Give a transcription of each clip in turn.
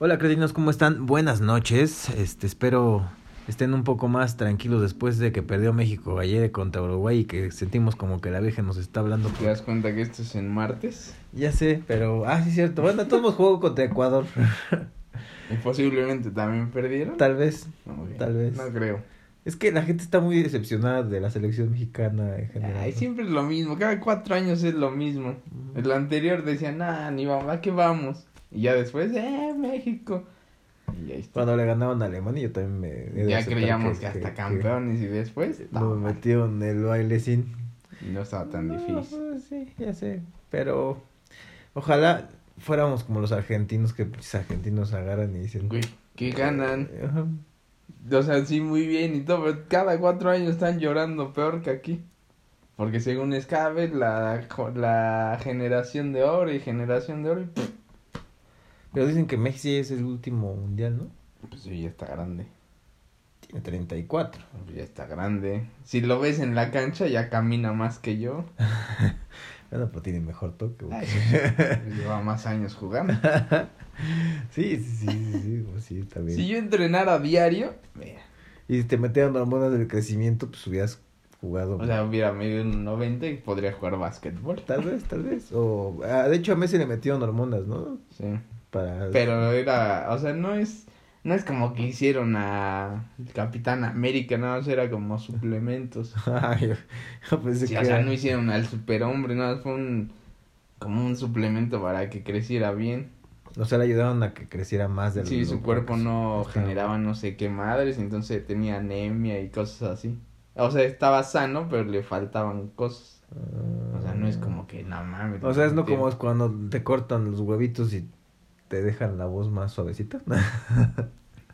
Hola cretinos, ¿cómo están? Buenas noches. Este, espero estén un poco más tranquilos después de que perdió México ayer contra Uruguay y que sentimos como que la Virgen nos está hablando. ¿Te das cuenta que esto es en martes? Ya sé, pero ah, sí es cierto. Bueno, todos juego contra Ecuador. y posiblemente también perdieron. Tal vez. Tal vez. No creo. Es que la gente está muy decepcionada de la selección mexicana en general. Ay, siempre es lo mismo, cada cuatro años es lo mismo. El anterior decía, nah, ni vamos, ¿a qué vamos? Y ya después, eh, México. Y ahí está. Cuando le ganaron a Alemania, yo también me. Ya creíamos que, hasta campeones y después. Nos metieron el baile sin. Y no estaba tan difícil. Pues, sí, ya sé. Pero ojalá fuéramos como los argentinos, que los argentinos agarran y dicen. Güey, que ganan. O sea, sí, muy bien y todo, pero cada cuatro años están llorando peor que aquí. Porque según es cada vez la, la generación de oro y generación de oro. Pero dicen que Messi es el último mundial, ¿no? Pues sí, ya está grande. Tiene 34. Pues ya está grande. Si lo ves en la cancha, ya camina más que yo. bueno, pero tiene mejor toque. lleva más años jugando. sí, sí, sí, sí, sí, está bien. Si yo entrenara diario, mira. Y si te metieran hormonas del crecimiento, pues hubieras jugado. O sea, hubiera medio un 90 y podría jugar básquetbol. Tal vez, tal vez. O, ah, de hecho, a Messi le metieron hormonas, ¿no? Sí. Para... Pero era, o sea, no es, no es como que hicieron a Capitán América, no, era como suplementos. Ay, O sea, no hicieron al superhombre, no, fue un, como un suplemento para que creciera bien. O sea, le ayudaron a que creciera más del Sí, su cuerpo no generaba no sé qué madres, entonces tenía anemia y cosas así. O sea, estaba sano, pero le faltaban cosas. O sea, no es como que, no mames. O sea, es no como es cuando te cortan los huevitos y te dejan la voz más suavecita.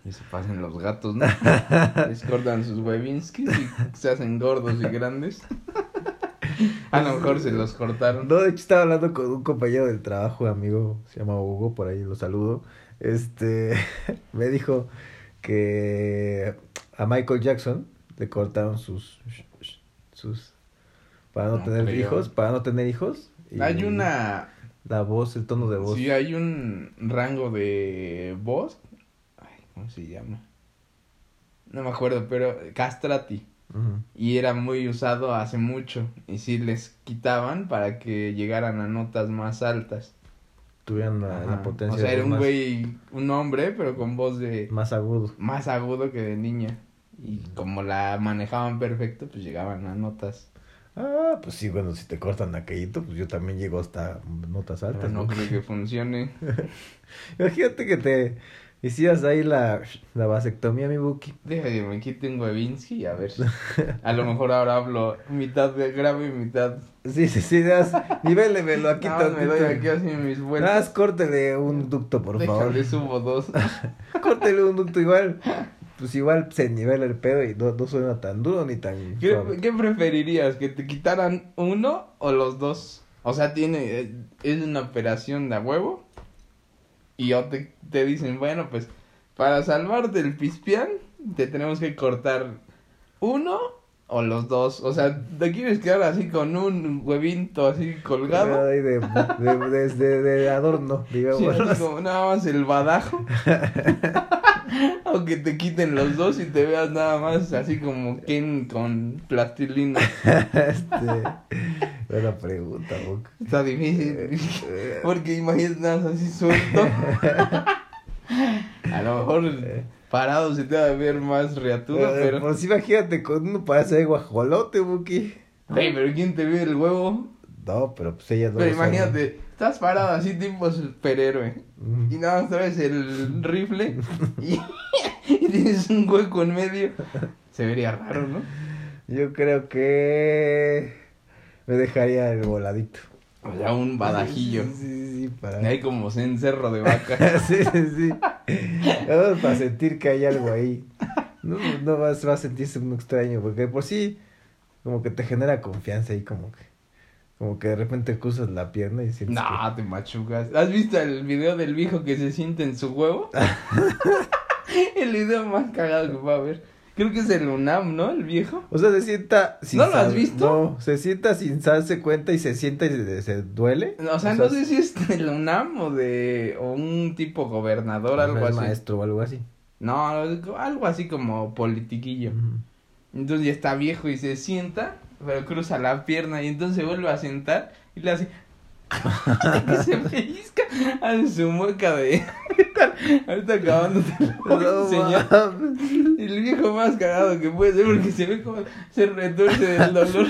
y se pasan los gatos, ¿no? Les cortan sus huevinskis y se hacen gordos y grandes. A lo mejor se los cortaron. No, de hecho estaba hablando con un compañero del trabajo, amigo, se llama Hugo, por ahí lo saludo. Este, me dijo que a Michael Jackson le cortaron sus sus para no, tener hijos, para no tener hijos. Hay una la voz, el tono de voz. Sí, hay un rango de voz. Ay, ¿cómo se llama? No me acuerdo, pero castrati. Y era muy usado hace mucho. Y sí les quitaban para que llegaran a notas más altas. Tuvieran la, potencia. O sea, era un güey, un hombre, pero con voz de... Más agudo. Más agudo que de niña. Y como la manejaban perfecto, pues llegaban a notas Ah, pues sí, bueno, si te cortan aquellito, pues yo también llego hasta notas altas. no, creo que funcione. Imagínate que te hicieras ahí la, la vasectomía, mi Buki. Déjame, me quite un Webinsky, a ver. A lo mejor ahora hablo mitad de grave y mitad. Sí, sí, sí, das, nivélemelo aquí no, me doy aquí así mis vueltas. Das, córtele un ducto, por favor. Déjale, subo dos. córtele un ducto igual pues igual se nivela el pedo y no, suena tan duro ni tan... ¿Qué, ¿Qué, preferirías? ¿Que te quitaran uno o los dos? O sea, tiene eh, es una operación de huevo y o te, te dicen, bueno, pues para salvarte el pispián te tenemos que cortar uno o los dos. O sea, te quieres quedar así con un huevito así colgado. De, de, de, de, adorno, digamos. Sí, como nada más el badajo. Aunque te quiten los dos y te veas nada más así como Ken con plastilina. este, buena pregunta, Boca. Está difícil. Porque imagínate nada más así suelto. A lo mejor parado se te va a ver más reatudo, pero... Pues imagínate con uno para hacer guajolote, Buki. Hey, pero ¿quién te ve el huevo? No, pero pues ella no Pero imagínate, estás parado así tipo superhéroe. Y nada más traes el rifle y, tienes un hueco en medio. Se vería raro, ¿no? Yo creo que me dejaría el voladito. O sea, un badajillo. Sí, sí, sí, para... Hay como cencerro de vaca. sí, sí, sí. para sentir que hay algo ahí. No, no vas, vas a sentirse un extraño, porque por sí como que te genera confianza y como que como que de repente cruzas la pierna y sientes. No, te machucas. ¿Has visto el video del viejo que se siente en su huevo? el video más cagado que va a ver. Creo que es el UNAM, ¿no? El viejo. O sea, se sienta sin ¿No lo has visto? No, se sienta sin darse cuenta y se sienta y se, se duele. O sea, no sé si es del UNAM o de o un tipo gobernador, algo así. maestro o algo así. No, algo así como politiquillo. Entonces ya está viejo y se sienta, pero cruza la pierna y entonces vuelve a sentar y le hace que se pellizca hace su mueca de ahorita a No mames. Y el viejo más cagado que puede ser porque se ve como se retuerce del dolor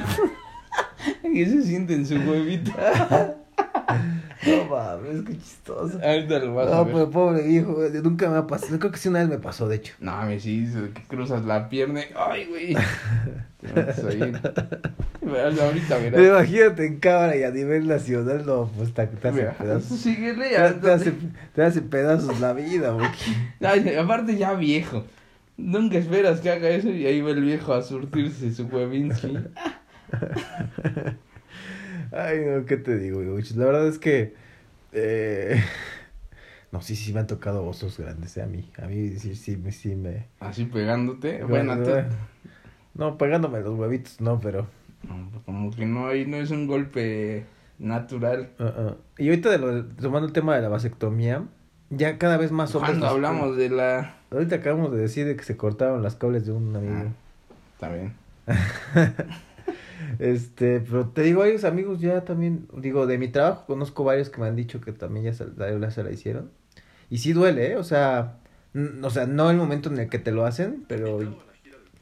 y se siente en su huevito. No mames, qué chistoso. Ahorita lo vas a ver. pero pobre viejo, güey, nunca me ha pasado. Creo que sí una vez me pasó, de hecho. No, me sí, que cruzas la pierna y ¡ay, güey! Pero imagínate en cámara y a nivel nacional, no, pues te, te hace Mira, pedazos. síguele Te, te hace, te hace pedazos la vida, güey. Ay, aparte ya viejo. Nunca esperas que haga eso y ahí va el viejo a surtirse su huevinsky. Ay, no, ¿qué te digo? La verdad es que. Eh... No, sí, sí me han tocado osos grandes, eh, a mí. A mí sí, sí, me- sí me. Así pegándote. Bueno. No, pegándome los huevitos, no, pero. No, pues como que no, ahí no es un golpe natural. uh, uh. Y ahorita, de lo, tomando el tema de la vasectomía, ya cada vez más hombres. Cuando nos- hablamos de la... Ahorita acabamos de decir de que se cortaron las cables de un amigo. Ah, está bien. Este, pero te digo, varios amigos ya también, digo, de mi trabajo conozco varios que me han dicho que también ya se, la, se la hicieron. Y sí duele, ¿eh? O sea, n- o sea, no el momento en el que te lo hacen, pero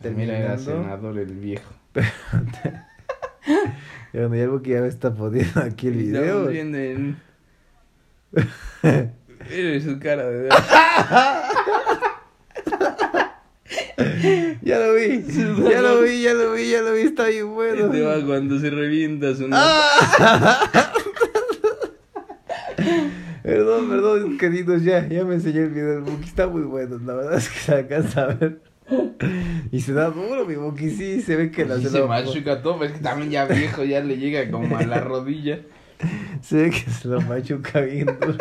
Pues Mira, era terminando. senador el viejo. Y bueno, y algo que ya me está poniendo aquí el video. Estamos viendo el... Mira su cara de... Ya lo vi, ya lo vi, ya lo vi, ya lo vi, está bien bueno. Este va cuando se revienta su... ¡Ah! Perdón, perdón, queridos, ya, ya me enseñó el video del Buki, está muy bueno, la verdad es que se alcanza a ver. Y se da duro, mi Buki, sí, se ve que la Sí se se lo- machuca todo, pero es que también ya viejo, ya le llega como a la rodilla. Se ve que se lo machuca bien duro.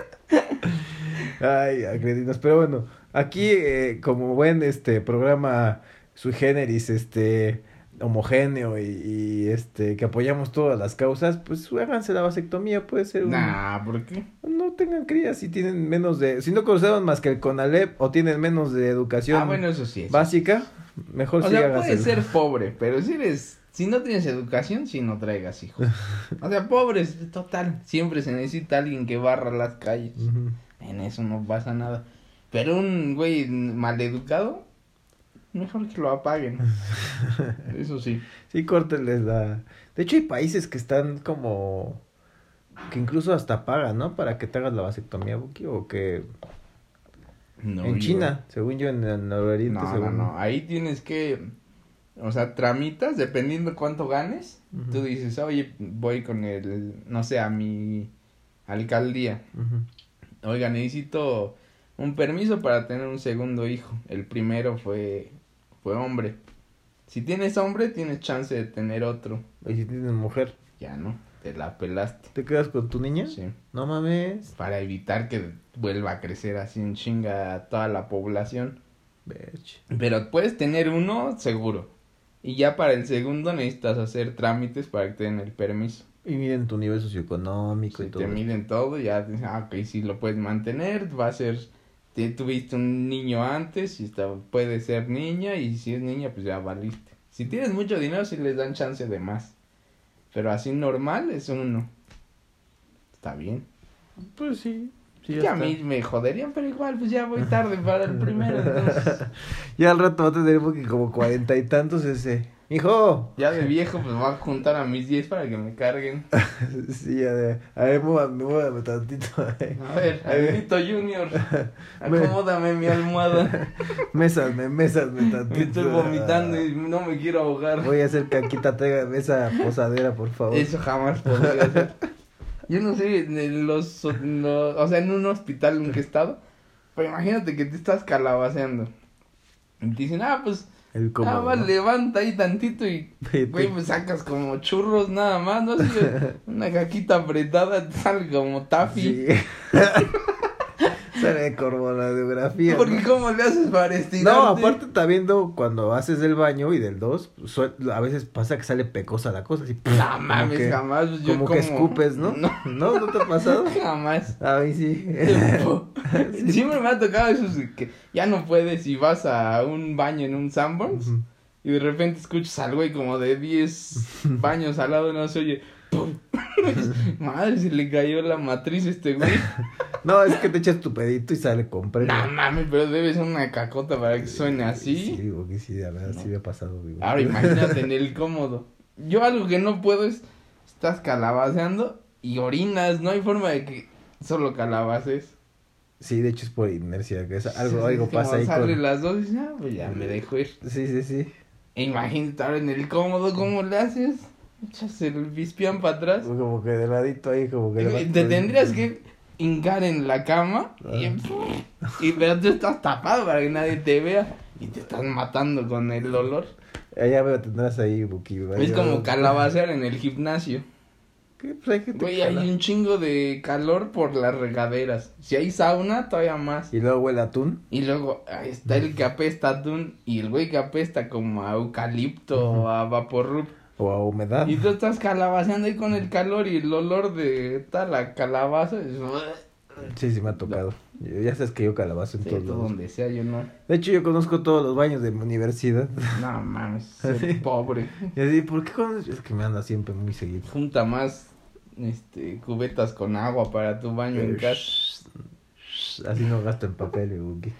Ay, acredinos, pero bueno, aquí eh, como buen este programa sui generis, este homogéneo y, y, este que apoyamos todas las causas, pues háganse la vasectomía, puede ser un... Nah, ¿por qué? No tengan crías si tienen menos de... Si no conocemos más que el CONALEP o tienen menos de educación Ah, bueno, eso sí. eso básica, mejor O sí sea, puedes ser pobre, pero si eres, si no tienes educación, si no traigas hijos. O sea, pobres, total, siempre se necesita alguien que barra las calles. En eso no pasa nada. Pero un güey maleducado, mejor que lo apaguen. Eso sí. Sí, córtenles la... De hecho hay países que están como... Que incluso hasta pagan, ¿no? Para que te hagas la vasectomía, Buki, o que... No, en yo- China, según yo, en el Oriente, No, no, según... no. Ahí tienes que, o sea, tramitas, dependiendo cuánto ganes. Ujú. Tú dices, oye, voy con el, no sé, a mi alcaldía. Ujú. Oiga, necesito un permiso para tener un segundo hijo. El primero fue, fue hombre. Si tienes hombre, tienes chance de tener otro. Y si tienes mujer, Ya no, te la pelaste. ¿te quedas con tu niña? Sí. No mames. Para evitar que vuelva a crecer así en chinga toda la población. Pero puedes tener uno seguro. Y ya para el segundo necesitas hacer trámites para que te den el permiso. Y miden tu nivel socioeconómico y todo. te miden todo, ya dices, ah, ok, si lo puedes mantener, va a ser, tuviste un niño antes, y está, puede ser niña, y si es niña, pues ya valiste. Si tienes mucho dinero, sí les dan chance de más. Pero así normal es uno. Está bien. Pues sí. sí que a mí me joderían, pero igual, pues ya voy tarde para el primero, entonces. Ya al rato va a tener como cuarenta y tantos ese. Hijo. Ya de viejo, pues voy a juntar a mis 10 para que me carguen. Sí, ya de. A ver, muévame, muévame tantito. A ver, A ver. Alvito Junior, acomódame mi almohada. Mésame, mésame tantito. Me estoy vomitando y no me quiero ahogar. Voy a hacer caquita, tráigame esa posadera, por favor. Eso jamás podría hacer. Yo no sé, en los, en los- o sea, en un hospital en que he estado, pero imagínate que te estás calabaceando. Y te dicen, ah, pues, El cómodo, ah, va, ¿no? levanta ahí tantito y, güey, pues sacas como churros nada más, ¿no? Así, una caquita apretada, sale como taffy. Sí. Sale cormonografía. Porque ¿cómo le haces para estirarte? No, aparte está viendo cuando haces del baño y del 2, a veces pasa que sale pecosa la cosa, así. No como mames, que- jamás. pues, yo Como que escupes, ¿no? No, ¿No? ¿No te ha pasado? jamás. A mí sí. Siempre me ha tocado eso que ya no puedes y vas a un baño en un Sanborns Ujú. y de repente escuchas al güey como de 10 baños al lado, no se oye. ¡Pum! Madre, se le cayó la matriz a este güey. No, es que te echas tu pedito y sale con premio. No mames, pero debe ser una cacota para que suene así. Sí, digo que sí, la verdad, sí me ha pasado. Ahora imagínate en el cómodo. Yo algo que no puedo es, estás calabaceando y orinas, no hay forma de que solo calabaces. Sí, de hecho es por inercia, que es algo, Sí, algo pasa ahí sale con... las dos y ah, pues ya me dejo ir. Sí, sí, sí. E imagínate ahora en el cómodo, ¿cómo le haces? Echas el bispián para atrás. Como que de ladito ahí, como que... Te poniendo- tendrías que hincar en la cama y, y pero tú estás tapado para que nadie te vea y te estás matando con el olor. Allá me tendrás ahí, Buki. Es como calabacear en el gimnasio. ¿Qué? Pues hay te Güey, hay un chingo de calor por las regaderas. Si hay sauna, todavía más. Y luego huele atún. Y luego ahí está el que apesta atún y el güey que apesta como a eucalipto o a vaporrup. O a humedad. Y tú estás calabaceando ahí con el calor y el olor de tal la calabaza. es- Sí, sí me ha tocado. Yo- Ya sabes que yo calabazo en Sí, todos todo donde sea, yo no. De hecho, yo conozco todos los baños de mi universidad. No mames, pobre. Y así, ¿por qué conoces? Es que me anda siempre muy seguido. Junta más este cubetas con agua para tu baño en casa. Así no gasto en papel, Buki.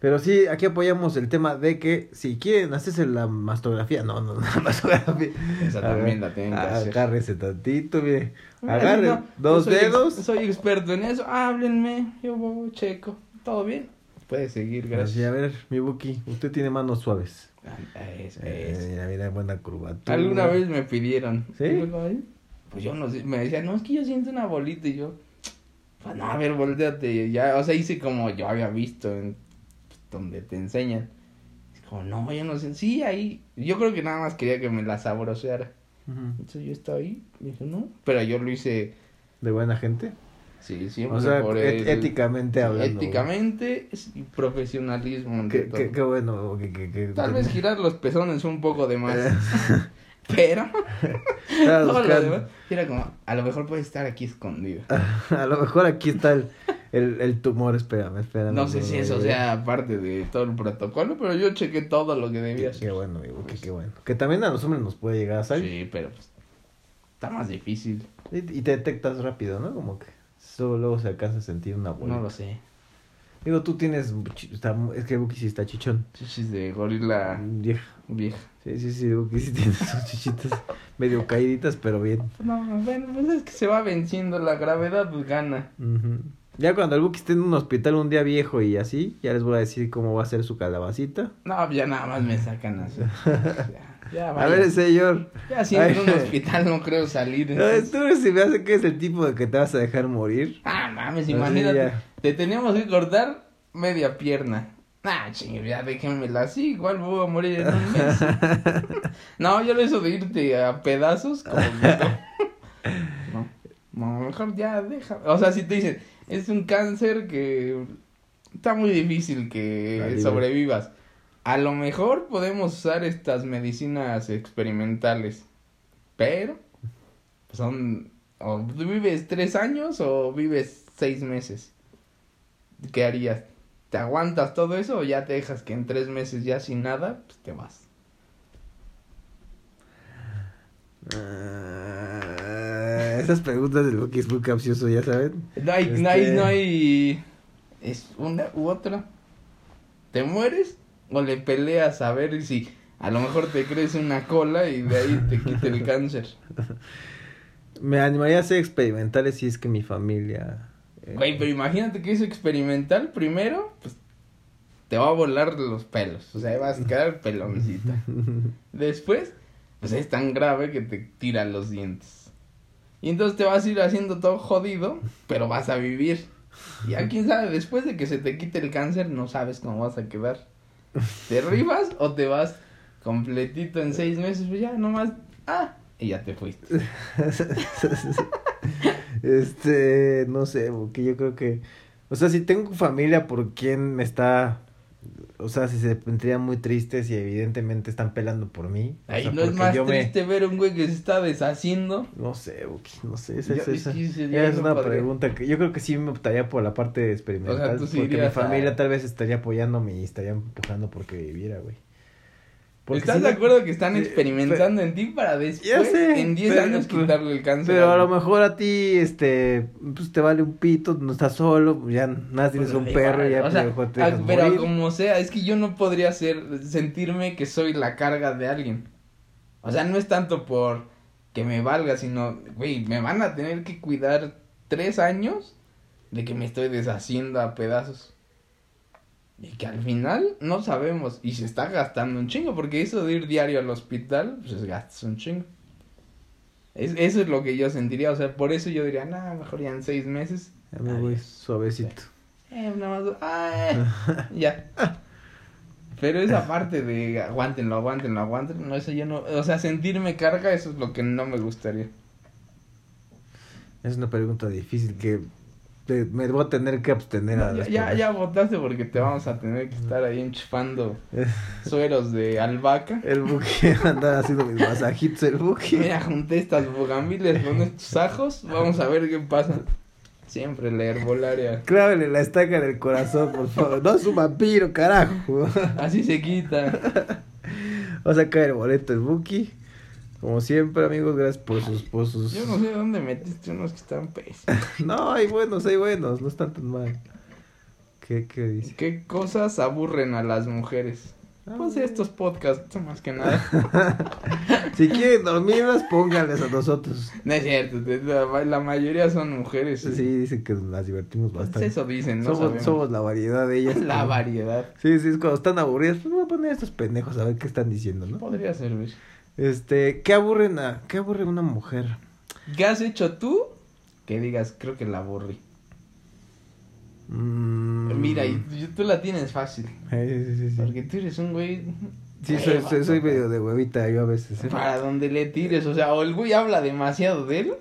Pero sí, aquí apoyamos el tema de que si quieren hacerse la mastografía, no, no, la mastografía. Esa también la tienen que hacer. Agárrese tantito, mire. Mira, Agarre no, dos ex- dedos. soy experto en eso. Háblenme, yo voy, checo. ¿Todo bien? Puede seguir, Así, gracias. a ver, mi Buki, usted tiene manos suaves. Ah, es- Eh, es. mira, mira, buena curvatura. Alguna vez me pidieron. ¿Sí? Pues yo no sé, me decían, no, es que yo siento una bolita y yo, pues no, a ver, volteate. Ya, o sea, hice como yo había visto en donde te enseñan. Es como, no, yo no sé. Sí, ahí. Yo creo que nada más quería que me la sabroseara. Ujú. Entonces yo estaba ahí, dije, no. Pero yo lo hice, De buena gente. sí, siempre O sea, por et- el- éticamente hablando. Éticamente y profesionalismo. Qué, qué, qué bueno. Que, que- Tal vez girar los pezones un poco de más. Eh, Pero todo lo demás era como, a lo mejor puede estar aquí escondido. A lo mejor aquí está el, el, el tumor, espérame, espérame. No sé si eso sea parte de todo el protocolo, pero yo chequé todo lo que debía Qué, bueno, amigo, qué, qué bueno. Que también a los hombres nos puede llegar a salir. Sí, pero pues, está más difícil. Y, y te detectas rápido, ¿no? Como que solo luego se alcanza a sentir una bolita. No lo sé. Digo, tú tienes. Está, es que Buki sí está chichón. Chichis de gorila Vieja. vieja. Sí, sí, sí, Buki sí tiene sus chichitas medio caíditas, pero bien. No, bueno, pues es que se va venciendo la gravedad, pues gana. Ujú. Ya cuando el Buki esté en un hospital un día viejo y así, ya les voy a decir cómo va a ser su calabacita. No, ya nada más me sacan así. Ya, ya A ver, señor. Ya si en un hospital no creo salir. Tú se me hace que es el tipo de que te vas a dejar morir. Ah, mames, imagínate. Te teníamos que cortar media pierna. Ah, chingue, ya déjenmela así, igual voy a morir en un mes. no, yo lo hizo de irte a pedazos, como mejor ya deja. O sea, si te dicen, es un cáncer que está muy difícil que sobrevivas. A lo mejor podemos usar estas medicinas experimentales, pero son o vives tres años o vives seis meses. ¿Qué harías? ¿Te aguantas todo eso o ya te dejas que en tres meses ya sin nada, pues te vas? Ah, esas preguntas del Buki es muy capcioso, ya saben. No hay, no hay, Este- no hay, es una u otra. ¿Te mueres o le peleas a ver si a lo mejor te crece una cola y de ahí te quita el cáncer? Me animaría a hacer experimentales si es que mi familia. eh, Güey, pero imagínate que es experimental primero, pues te va a volar los pelos, o sea, vas a quedar peloncita. Después, pues es tan grave que te tiran los dientes. Y entonces te vas a ir haciendo todo jodido, pero vas a vivir. Ya quién sabe, después de que se te quite el cáncer, no sabes cómo vas a quedar. ¿Te rifas o te vas completito en seis meses? Pues ya nomás, ah, y ya te fuiste. este, no sé, porque yo creo que O sea, si tengo familia por quien me está... O sea, si se sentirían muy tristes y evidentemente están pelando por mí. o sea, no es más me- triste ver un güey que se está deshaciendo. No sé, Buki, no sé. Esa, Yo- esa- es que esa- sería es no una podría. pregunta que yo creo que sí me optaría por la parte experimental. O sea, tú sí porque mi a- familia tal vez estaría apoyándome y estaría empujando porque viviera, güey. Porque ¿Estás si de acuerdo que están experimentando en ti para después, Ya sé, en 10 pero- años, pero- quitarle el cáncer? Pero a lo mejor a ti, este, pues te vale un pito, no estás solo, ya nada, tienes Pues, un perro ya o pues, sea, te pero morir. como sea, es que yo no podría ser, sentirme que soy la carga de alguien. O sea, no es tanto por que me valga, sino, güey, me van a tener que cuidar tres años de que me estoy deshaciendo a pedazos. Y que al final no sabemos. Y se está gastando un chingo. Porque eso de ir diario al hospital, pues gastas un chingo. Es, eso es lo que yo sentiría. O sea, por eso yo diría, nah, mejor ya en seis meses. Ya me voy Adiós". suavecito. Eh, nada más. ¡ay! ya. Pero esa parte de aguántenlo, aguántenlo, aguántenlo. No, eso yo no. O sea, sentirme carga, eso es lo que no me gustaría. Es una pregunta difícil que te- me voy a tener que abstener a ya, ya, votaste porque te vamos a tener que estar ahí enchufando sueros de albahaca. El buque anda haciendo mis masajitos, el buque. Mira, junté estas bugambiles con estos ajos. Vamos a ver qué pasa. Siempre la herbolaria. Clávele la estaca en el corazón, por favor. No es un vampiro, carajo. Así se quita. Va a el boleto el Buki. Como siempre, amigos, gracias por sus, por sus... Yo no sé dónde metiste unos que están pésimos. No, hay buenos, hay buenos, no están tan mal. ¿Qué, qué dice? ¿Qué cosas aburren a las mujeres? Pues estos podcasts, más que nada. Si quieren dormirlas, pónganles a nosotros. No es cierto, la, la mayoría son mujeres. Sí, dicen que las divertimos Pues bastante. eso dicen, no somos la variedad de ellas. La variedad. Sí, sí, es cuando están aburridas, pues voy a poner a estos pendejos a ver qué están diciendo, ¿no? Podría servir. Este, ¿qué aburren a, qué aburre una mujer? ¿Qué has hecho tú? Que digas, creo que la aburrí. Mm. Mira, y tú la tienes fácil. Sí, sí, sí. Porque tú eres un güey. Sí, soy, soy, medio de huevita yo a veces. ¿eh? Para donde le tires, o sea, o el güey habla demasiado de él,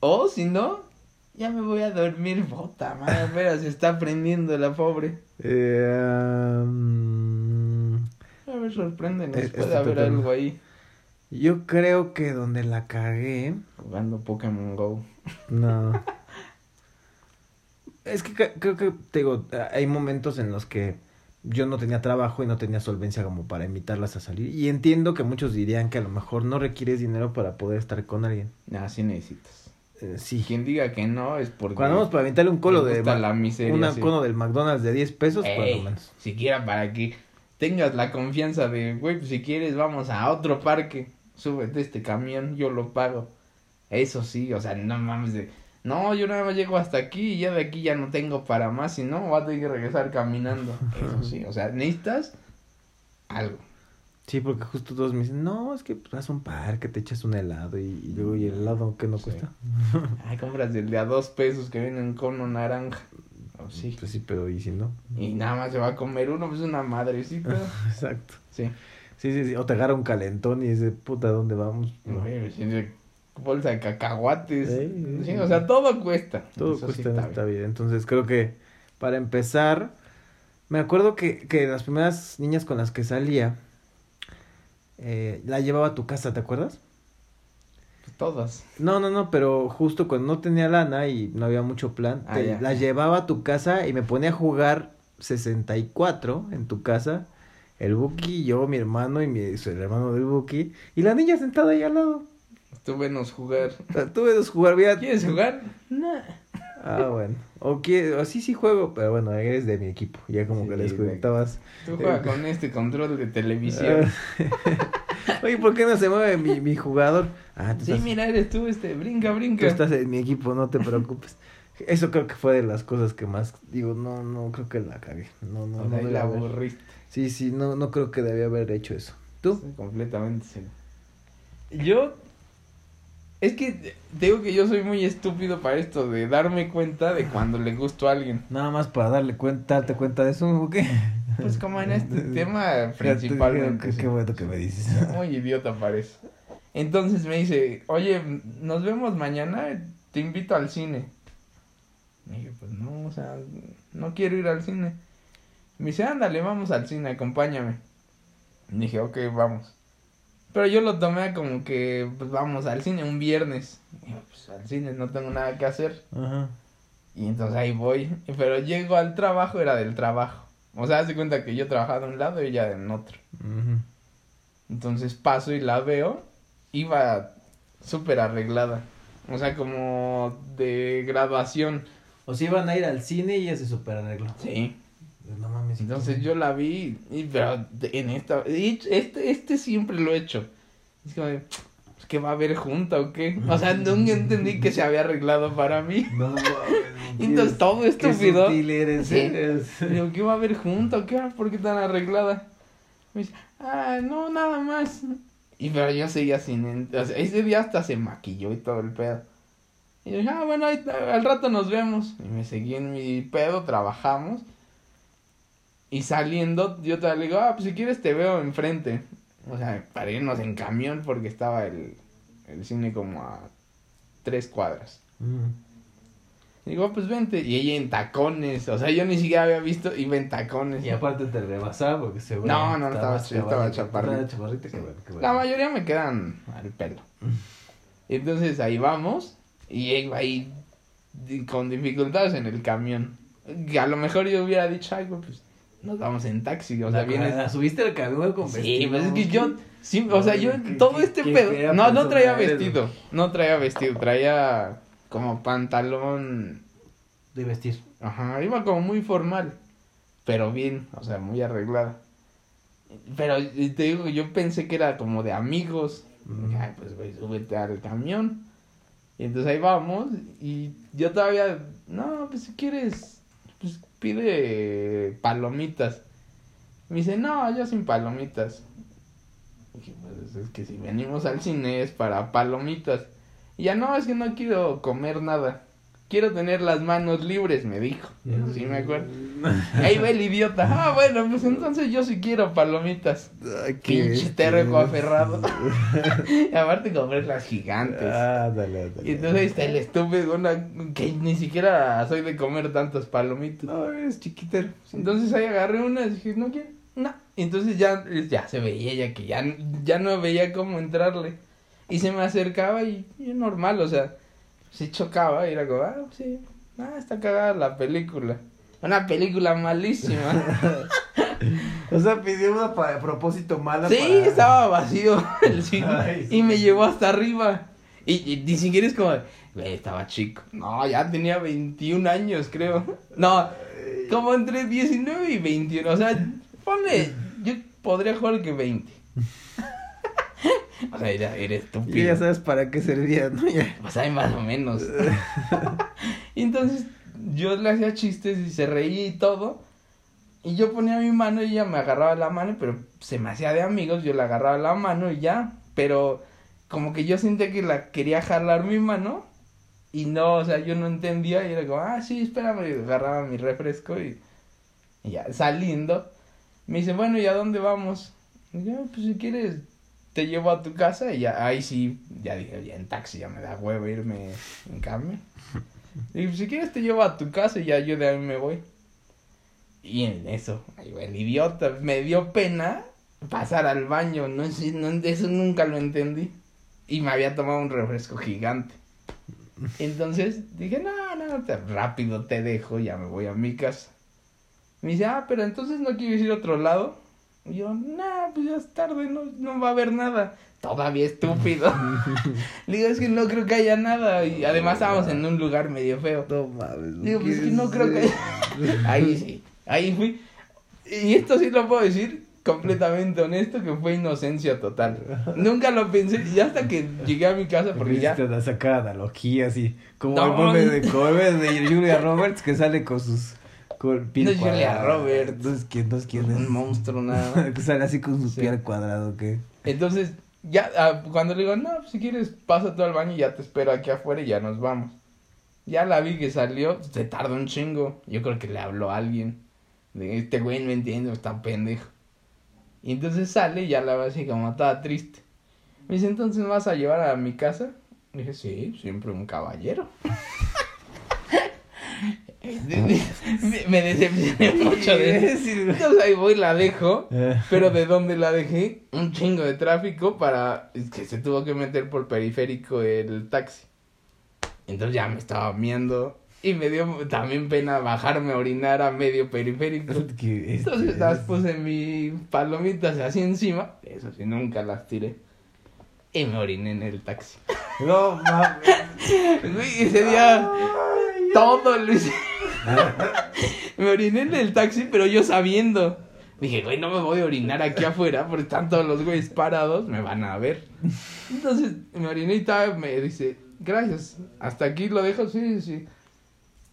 o si no, ya me voy a dormir, bota, madre, espera, se está prendiendo la pobre. Eh, um, A ver, sorpréndenos, puede haber algo ahí. Yo creo que donde la cagué, Jugando Pokémon Go. no. es que creo que, te digo, hay momentos en los que yo no tenía trabajo y no tenía solvencia como para invitarlas a salir. Y entiendo que muchos dirían que a lo mejor no requieres dinero para poder estar con alguien. Nah, sí necesitas. Eh, sí. Quien diga que no es porque. Cuando vamos para aventarle un colo de la miseria, una sí. cono del McDonald's de 10 pesos, por lo menos. Siquiera para que tengas la confianza de, güey, pues si quieres vamos a otro parque, súbete este camión, yo lo pago. Eso sí, o sea, no mames de, no, yo nada más llego hasta aquí y ya de aquí ya no tengo para más, si no, voy a tener que regresar caminando. Eso sí, o sea, necesitas algo. Sí, porque justo todos me dicen, no, es que vas a un parque, te echas un helado y, y luego, ¿y el helado qué no Sí. cuesta? Ay, compras el de a dos pesos que vienen con un naranja. Oh, sí. Pues sí, pero ¿y si no? Y nada más se va a comer uno, pues una madrecita. Exacto. Sí. Sí, sí, sí. O te agarra un calentón y dice, puta, ¿dónde vamos? No. Bolsa de cacahuates. Sí, Sí, sí. o sea, todo cuesta. Todo Eso cuesta, está está, bien. bien. Entonces creo que para empezar, me acuerdo que, que las primeras niñas con las que salía, eh, la llevaba a tu casa, ¿te acuerdas? Todas. No, no, no, pero justo cuando no tenía lana y no había mucho plan, Ah, te- ya. la llevaba a tu casa y me ponía a jugar 64 en tu casa. El Buki, yo, mi hermano y mi, el hermano del Buki. Y la niña sentada ahí al lado. Tú venos jugar. Sea, Tuve dos jugar bien. ¿Quieres jugar? No. Ah, bueno. O, quie- o sí, sí juego, pero bueno, eres de mi equipo. Ya como Sí, que les conectabas. Tú juegas con este control de televisión. Oye, ¿por qué no se mueve mi, mi jugador? Ah, tú sí, estás, mira, eres tú, este, brinca, tú brinca. estás en mi equipo, no te preocupes. Eso creo que fue de las cosas que más digo, no, no creo que la cagué. No, no, O no la aburriste. Sí, sí, no, no creo que debía haber hecho eso. ¿Tú? Estoy completamente seguro. Yo. Es que te digo que yo soy muy estúpido para esto de darme cuenta de cuando le gusto a alguien. Nada más para darle cuenta, darte cuenta de eso, ¿o qué? Pues como en este tema principalmente. Qué, sí. qué bueno que me dices. Muy idiota parece. Entonces me dice, oye, nos vemos mañana, te invito al cine. Y dije, pues no, o sea, no quiero ir al cine. Me dice, ándale, vamos al cine, acompáñame. Y dije, ok, vamos. Pero yo lo tomé como que, pues vamos al cine un viernes. Y yo, pues al cine no tengo nada que hacer. Ajá. Y entonces ahí voy. Pero llego al trabajo, era del trabajo. O sea, hace cuenta que yo trabajaba de un lado y ella en otro. Entonces paso y la veo. Iba súper arreglada. O sea, como de graduación. O sea, iban a ir al cine y ella se super arregló. Sí. No mames. Entonces yo la vi. Y, pero en esta. y Este, este siempre lo he hecho. Es de, "Pues, ¿qué va a haber junta o qué? O sea, nunca entendí que se había arreglado para mí. No mames. Entonces todo Qué estúpido. sutil eres, Sí. eres. Digo, ¿qué va a haber junto? ¿Qué? ¿Por qué tan arreglada? Me dice, ah, no, nada más. Y pero yo seguía sin... O sea, ese día hasta se maquilló y todo el pedo. Y yo dije, ah, bueno, ahí- al rato nos vemos. Y me seguí en mi pedo, trabajamos. Y saliendo, yo te digo, ah, pues si quieres te veo enfrente. O sea, para irnos en camión porque estaba el, el cine como a tres cuadras. Mm. Y digo, pues vente. Y ella en tacones. O sea, yo ni siquiera había visto, iba en tacones. Y aparte te rebasaba porque se No, no, estaba- estaba chaparrito. Estaba chaparrito, qué bueno. La mayoría me quedan al pelo. Entonces ahí vamos. Y iba ahí con dificultades en el camión. Que a lo mejor yo hubiera dicho, güey, pues nos vamos en taxi. O sea, vienes. subiste al camión con Sí, vestido. pues es que yo. Sí, o sea, yo todo este pedo. No, no traía vestido. No traía vestido. Traía como pantalón. De vestir. Ajá, iba como muy formal, pero bien, o sea, muy arreglada. Pero te digo, yo pensé que era como de amigos. Mm. Ay, pues güey, súbete al camión. Y entonces ahí vamos y yo todavía, no, pues si quieres, pide palomitas. Me dice, no, yo sin palomitas. Dije, pues es que si venimos al cine es para palomitas. Y ya no, es que no quiero comer nada. Quiero tener las manos libres, me dijo. Sí, me acuerdo. Ahí va el idiota. Ah, bueno, pues entonces yo sí quiero palomitas. Qué Pinche terco aferrado. y aparte comer las gigantes. Ah, dale, dale. Y entonces ahí está el estúpido, una, que ni siquiera soy de comer tantas palomitas. No, eres chiquitero. Entonces ahí agarré una y dije, no quiero, no. Y entonces ya, ya se veía ya que ya, ya no veía cómo entrarle. Y se me acercaba y, y normal, o sea, se chocaba y era como, ah, sí, ah, está cagada la película. Una película malísima. O sea, pidió una para propósito mala. sí, para- estaba vacío el cine. Ay, sí. Y me llevó hasta arriba. Y, y ni siquiera es como, güey, estaba chico. No, ya tenía 21 años, creo. No, como entre 19 y 21. O sea, ponle, yo podría jugar que 20. o sea, era, era Y estúpido. ya sabes para qué servía, ¿no? Ya. Pues ahí más o menos. y entonces yo le hacía chistes y se reía y todo. Y yo ponía mi mano y ella me agarraba la mano, pero se me hacía de amigos, yo le agarraba la mano y ya. Pero como que yo sentía que la quería jalar mi mano y no, o sea, yo no entendía y era como, ah, sí, espérame, y agarraba mi refresco y, y ya saliendo. Me dice, bueno, ¿y a dónde vamos? Y yo, pues si quieres, te llevo a tu casa y ya, ahí sí, ya dije, ya en taxi ya me da huevo irme en. Y pues, si quieres te llevo a tu casa y ya yo de ahí me voy. Y en eso, ahí va el idiota, me dio pena pasar al baño, no no, eso nunca lo entendí. Y me había tomado un refresco gigante. Entonces dije, no, no, te- rápido te dejo, ya me voy a mi casa. Me dice, ah, pero entonces no quieres ir a otro lado. Y yo, no, pues ya es tarde, no, no va a haber nada. Todavía estúpido. Le digo, es que no creo que haya nada. Y además estábamos en un lugar medio feo. No mames. Digo, pues es que no creo que ser. Ahí sí, ahí fui. Y esto sí lo puedo decir completamente honesto que fue inocencia total. Nunca lo pensé y hasta que llegué a mi casa porque ya... A sacar analogías y como No. el meme de, de Julia Roberts que sale con sus con No Julia cuadrada. Roberts. No es quién, no es quién es. Un monstruo nada que sale así con su Sí. piel cuadrado que Entonces, ya ah, cuando le digo, no, pues, si quieres pasa tú al baño y ya te espero aquí afuera y ya nos vamos. Ya la vi que salió, se tardó un chingo. Yo creo que le habló a alguien. De este güey no entiende, está pendejo. Y entonces sale y ya la ve así como toda triste. Me dice, entonces ¿me vas a llevar a mi casa? Dije, sí, siempre un caballero. me, decepcioné mucho de eso. Entonces ahí voy, la dejo. Pero de dónde la dejé, un chingo de tráfico para que se tuvo que meter por periférico el taxi. Entonces ya me estaba miando y me dio también pena bajarme a orinar a medio periférico. Entonces las puse mis palomitas así encima, eso sí, nunca las tiré. Y me oriné en el taxi. No mames. Ese día todo lo hice. me oriné en el taxi, pero yo sabiendo. Dije, güey, no me voy a orinar aquí afuera porque están todos los güeyes parados, me van a ver. Entonces me oriné y estaba, me dice, gracias, hasta aquí lo dejo, sí, sí.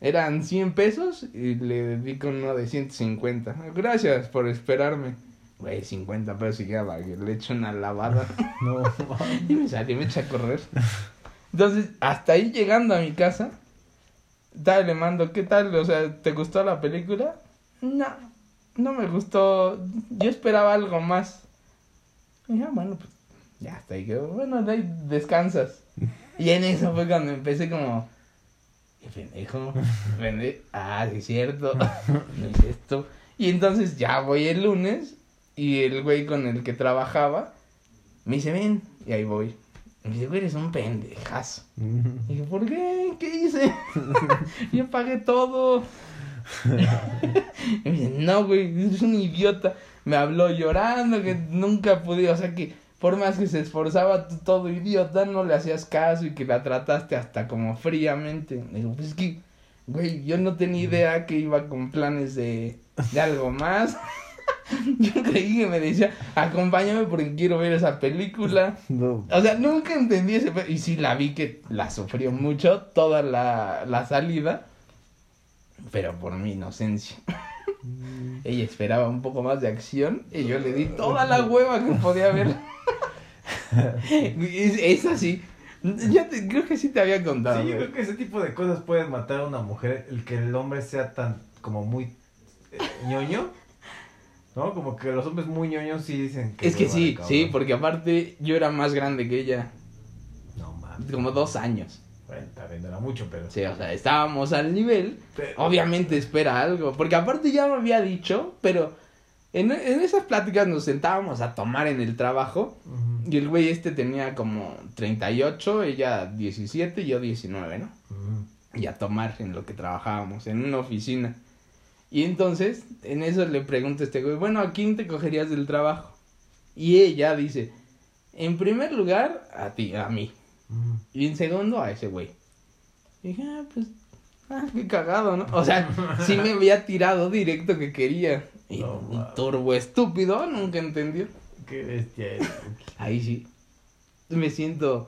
Eran 100 pesos y le di con uno de 150. Gracias por esperarme. Güey, 50 pesos y ya va, que le echo una lavada. No y me salí, me eché a correr. Entonces, hasta ahí llegando a mi casa, tal, le mando, ¿qué tal? O sea, ¿te gustó la película? No, no me gustó. Yo esperaba algo más. Y ya, bueno, pues ya hasta ahí quedó. Bueno, de ahí descansas. Y en eso fue cuando empecé como, qué pendejo, pendejo. Ah, sí es cierto, no es esto. Y entonces ya voy el lunes y el güey con el que trabajaba me dice, ven, y ahí voy. Y me dice, güey, eres un pendejazo. Y dije, ¿por qué? ¿Qué hice? Yo pagué todo. y me dice, no, güey, eres un idiota. Me habló llorando, que nunca pude, o sea que por más que se esforzaba, tú todo idiota, no le hacías caso y que la trataste hasta como fríamente. Le digo, pues es que, güey, yo no tenía idea que iba con planes de, de algo más. yo creí que me decía, acompáñame porque quiero ver esa película. No. O sea, nunca entendí ese... Y sí, la vi que la sufrió mucho toda la, la salida, pero por mi inocencia. Ella esperaba un poco más de acción y yo le di toda la hueva que podía ver. es, es así. Ya te, creo que sí te había contado. Sí, yo creo que ese tipo de cosas pueden matar a una mujer, el que el hombre sea tan como muy eh, ñoño, ¿no? Como que los hombres muy ñoños sí dicen que Es que sí, cabrón. sí, porque aparte yo era más grande que ella, No mames. como dos años. Bueno, también no era mucho, pero Sí, o sea, estábamos al nivel. Pero- Obviamente espera algo, porque aparte ya me había dicho, pero en, en esas pláticas nos sentábamos a tomar en el trabajo y el güey este tenía como 38, ella 17 y yo 19, ¿no? y a tomar en lo que trabajábamos, en una oficina. Y entonces, en eso le pregunto a este güey, bueno, ¿a quién te cogerías del trabajo? Y ella dice, en primer lugar, a ti, a mí. Y en segundo, a ese güey. Y dije, ah, pues, ah, qué cagado, ¿no? O sea, sí me había tirado directo que quería. Y, No, mames. turbo estúpido, nunca entendió. Qué bestia es. Ahí sí. Me siento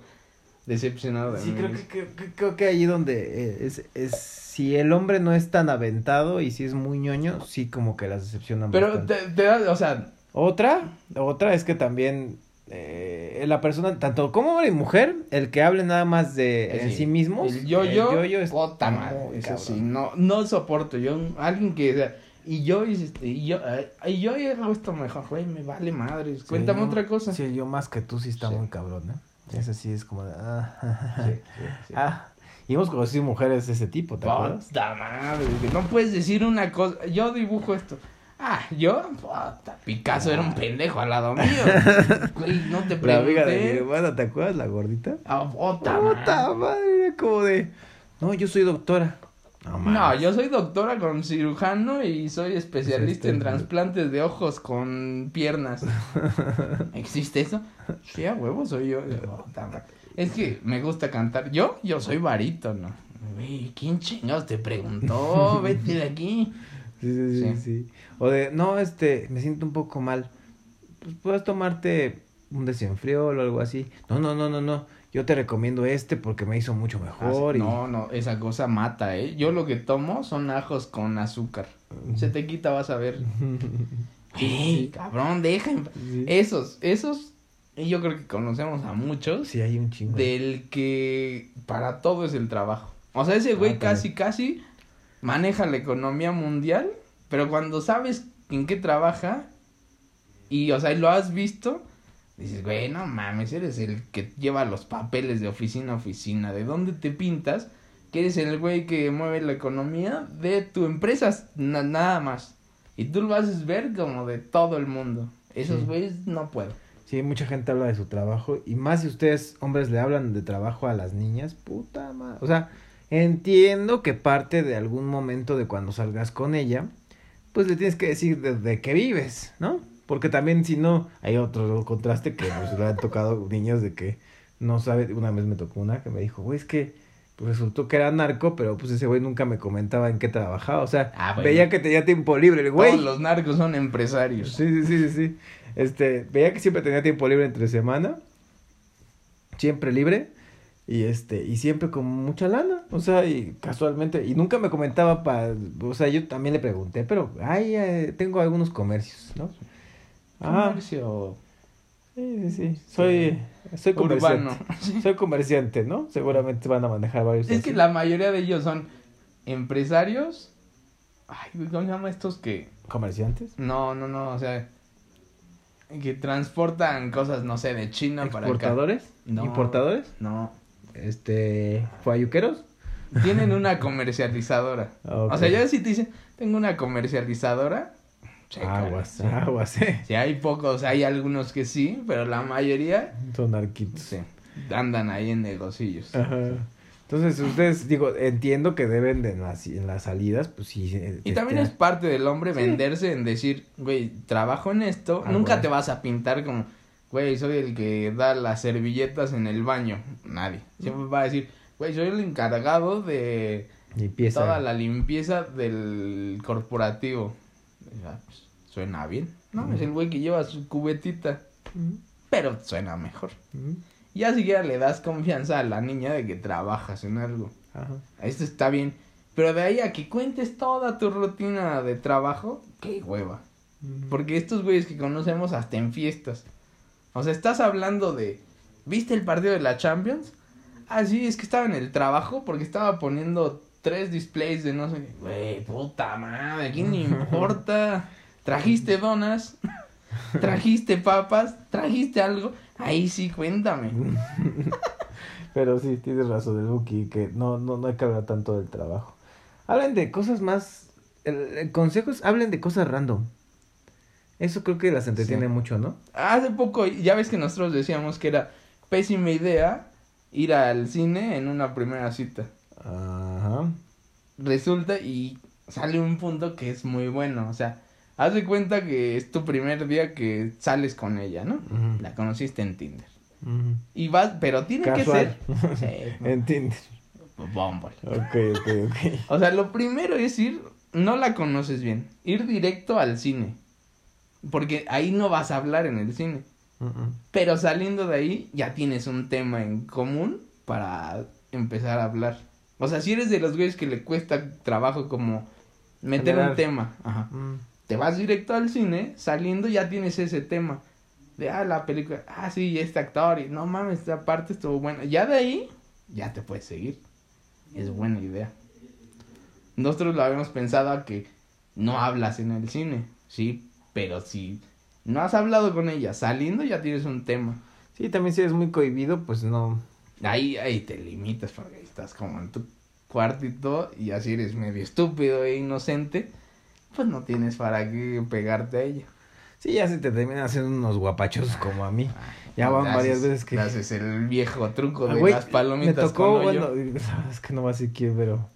decepcionado de Sí, mí creo que- que- creo que ahí donde eh, es, es si el hombre no es tan aventado y si es muy ñoño, sí como que las decepcionan Pero te, te da, o sea, Otra, otra es que también eh, la persona, tanto como hombre y mujer, el que hable nada más de en Sí. sí mismos, El yo-yo, yo-yo es puta madre, eso cabrón. sí, no, no soporto yo, alguien que, o sea, y yo, y, este, y yo, eh, y yo hago esto mejor, güey, me vale madres, cuéntame yo- otra cosa. Sí, yo más que tú sí está Sí. muy cabrón, ¿no? Ese sí es como de, ah, Sí, sí, sí. ah, y hemos conocido mujeres de ese tipo, ¿te acuerdas? Madre, que no puedes decir una cosa, yo dibujo esto. Ah, yo, puta, Picasso era un pendejo al lado mío. Güey, no te La amiga de mi pregunté. hermana, ¿te acuerdas la gordita? Ah, puta Puta madre. era como de, no, yo soy doctora. No, No, yo soy doctora con cirujano y soy especialista en Este- trasplantes de ojos con piernas. ¿Existe eso? Sí, a huevo soy yo. Puta madre. Es que me gusta cantar. Yo, yo soy barítono. Güey, ¿quién chingados te preguntó? Vete de aquí. Sí, sí, sí, Sí. O de, no, este, me siento un poco mal. Pues puedes tomarte un desenfriol o algo así. No, no, no, no, no. Yo te recomiendo este porque me hizo mucho mejor. y... Ah, No, no, esa cosa mata, ¿eh? Yo lo que tomo son ajos con azúcar. Se te quita, vas a ver. Ey, cabrón, deja. en- Sí. Esos, esos, y yo creo que conocemos a muchos. Sí, hay un chingo. del que para todo es el trabajo. O sea, ese güey Ah, casi, casi maneja la economía mundial, pero cuando sabes en qué trabaja y, o sea, lo has visto, dices, güey, no mames, eres el que lleva los papeles de oficina a oficina, ¿de dónde te pintas? que eres el güey que mueve la economía de tu empresa, na- nada más. Y tú lo haces ver como de todo el mundo. Esos Sí. güeyes no puedo. Sí, mucha gente habla de su trabajo. Y más si ustedes, hombres, le hablan de trabajo a las niñas, puta madre. O sea, entiendo que parte de algún momento de cuando salgas con ella, pues le tienes que decir de, qué vives, ¿no? Porque también si no, hay otro contraste que pues, le han tocado niños de que no sabe. Una vez me tocó una que me dijo, güey, es que pues, resultó que era narco, pero pues ese güey nunca me comentaba en qué trabajaba. O sea, Ah, bueno. veía que tenía tiempo libre el güey. Todos los narcos son empresarios. Sí, sí, sí, sí, sí. Este, veía que siempre tenía tiempo libre entre semana. Siempre libre. Y este, y siempre con mucha lana. O sea, y casualmente. Y nunca me comentaba para. O sea, yo también le pregunté, pero ay, eh, tengo algunos comercios, ¿no? Ah, Comercio sí, sí, sí. Soy, soy comerciante. urbano. Soy comerciante, ¿no? Seguramente van a manejar varios. Es que la mayoría de ellos son empresarios. Ay, ¿cómo se llama estos que? ¿Comerciantes? No, no, no, o sea, que transportan cosas, no sé, de China para acá. No. ¿Importadores? No, Este. ¿Fayuqueros? tienen una comercializadora. O sea, ya si te dicen, tengo una comercializadora. Checa, Aguas, sí. aguas, eh. Sí, hay pocos, hay algunos que sí, pero la mayoría Son arquitos. sí, andan ahí en negocillos. Ajá. Entonces, ustedes, digo, entiendo que deben de en las, en las salidas, pues sí. eh, Y también es testear. parte del hombre venderse en decir, güey, trabajo en esto. Ah, Nunca bueno. te vas a pintar como, güey, soy el que da las servilletas en el baño. Nadie. Siempre va a decir, güey, soy el encargado de Limpieza. toda la limpieza del corporativo. Pues, suena bien. No, es el güey que lleva su cubetita. Pero suena mejor. ujú. Ya siquiera le das confianza a la niña de que trabajas en algo. Ajá. Esto está bien. Pero de ahí a que cuentes toda tu rutina de trabajo, qué hueva. Porque estos güeyes que conocemos hasta en fiestas. O sea, estás hablando de. ¿Viste el partido de la Champions? Ah, sí, es que estaba en el trabajo porque estaba poniendo tres displays de no sé. Güey, puta madre, ¿a quién le importa? ¿Trajiste donas? ¿Trajiste papas? ¿Trajiste algo? Ahí sí, cuéntame. Pero sí, tienes razón, el Buki, que no, no, no hay que hablar tanto del trabajo. Hablen de cosas más. El, el consejo es hablen de cosas random. Eso creo que las entretiene Sí. mucho, ¿no? Hace poco, ya ves que nosotros decíamos que era pésima idea ir al cine en una primera cita. Ajá. Resulta y sale un punto que es muy bueno. O sea, haz de cuenta que es tu primer día que sales con ella, ¿no? La conociste en Tinder. Y vas, pero tiene Casual. que ser. Sí, En Tinder. Bumble. Ok, ok, ok. O sea, lo primero es ir, no la conoces bien, ir directo al cine. Porque ahí no vas a hablar en el cine. Pero saliendo de ahí ya tienes un tema en común para empezar a hablar. O sea, si eres de los güeyes que le cuesta trabajo como meter un tema, ajá. Mm. Te vas directo al cine, saliendo ya tienes ese tema. De, ah, la película, ah, sí, este actor, y no mames, esta parte estuvo buena. Ya de ahí, ya te puedes seguir. Es buena idea. Nosotros lo habíamos pensado a que no hablas en el cine, sí, pero si no has hablado con ella saliendo, ya tienes un tema. Sí, también si eres muy cohibido, pues no. Ahí, ahí te limitas porque ahí estás como en tu cuartito y así eres medio estúpido e inocente, pues no tienes para qué pegarte a ella. Sí, ya se te terminan haciendo unos guapachos como a mí. Ya van varias veces que. el viejo truco Ah, de güey, las palomitas Me tocó, bueno, es que no va a decir quién, pero.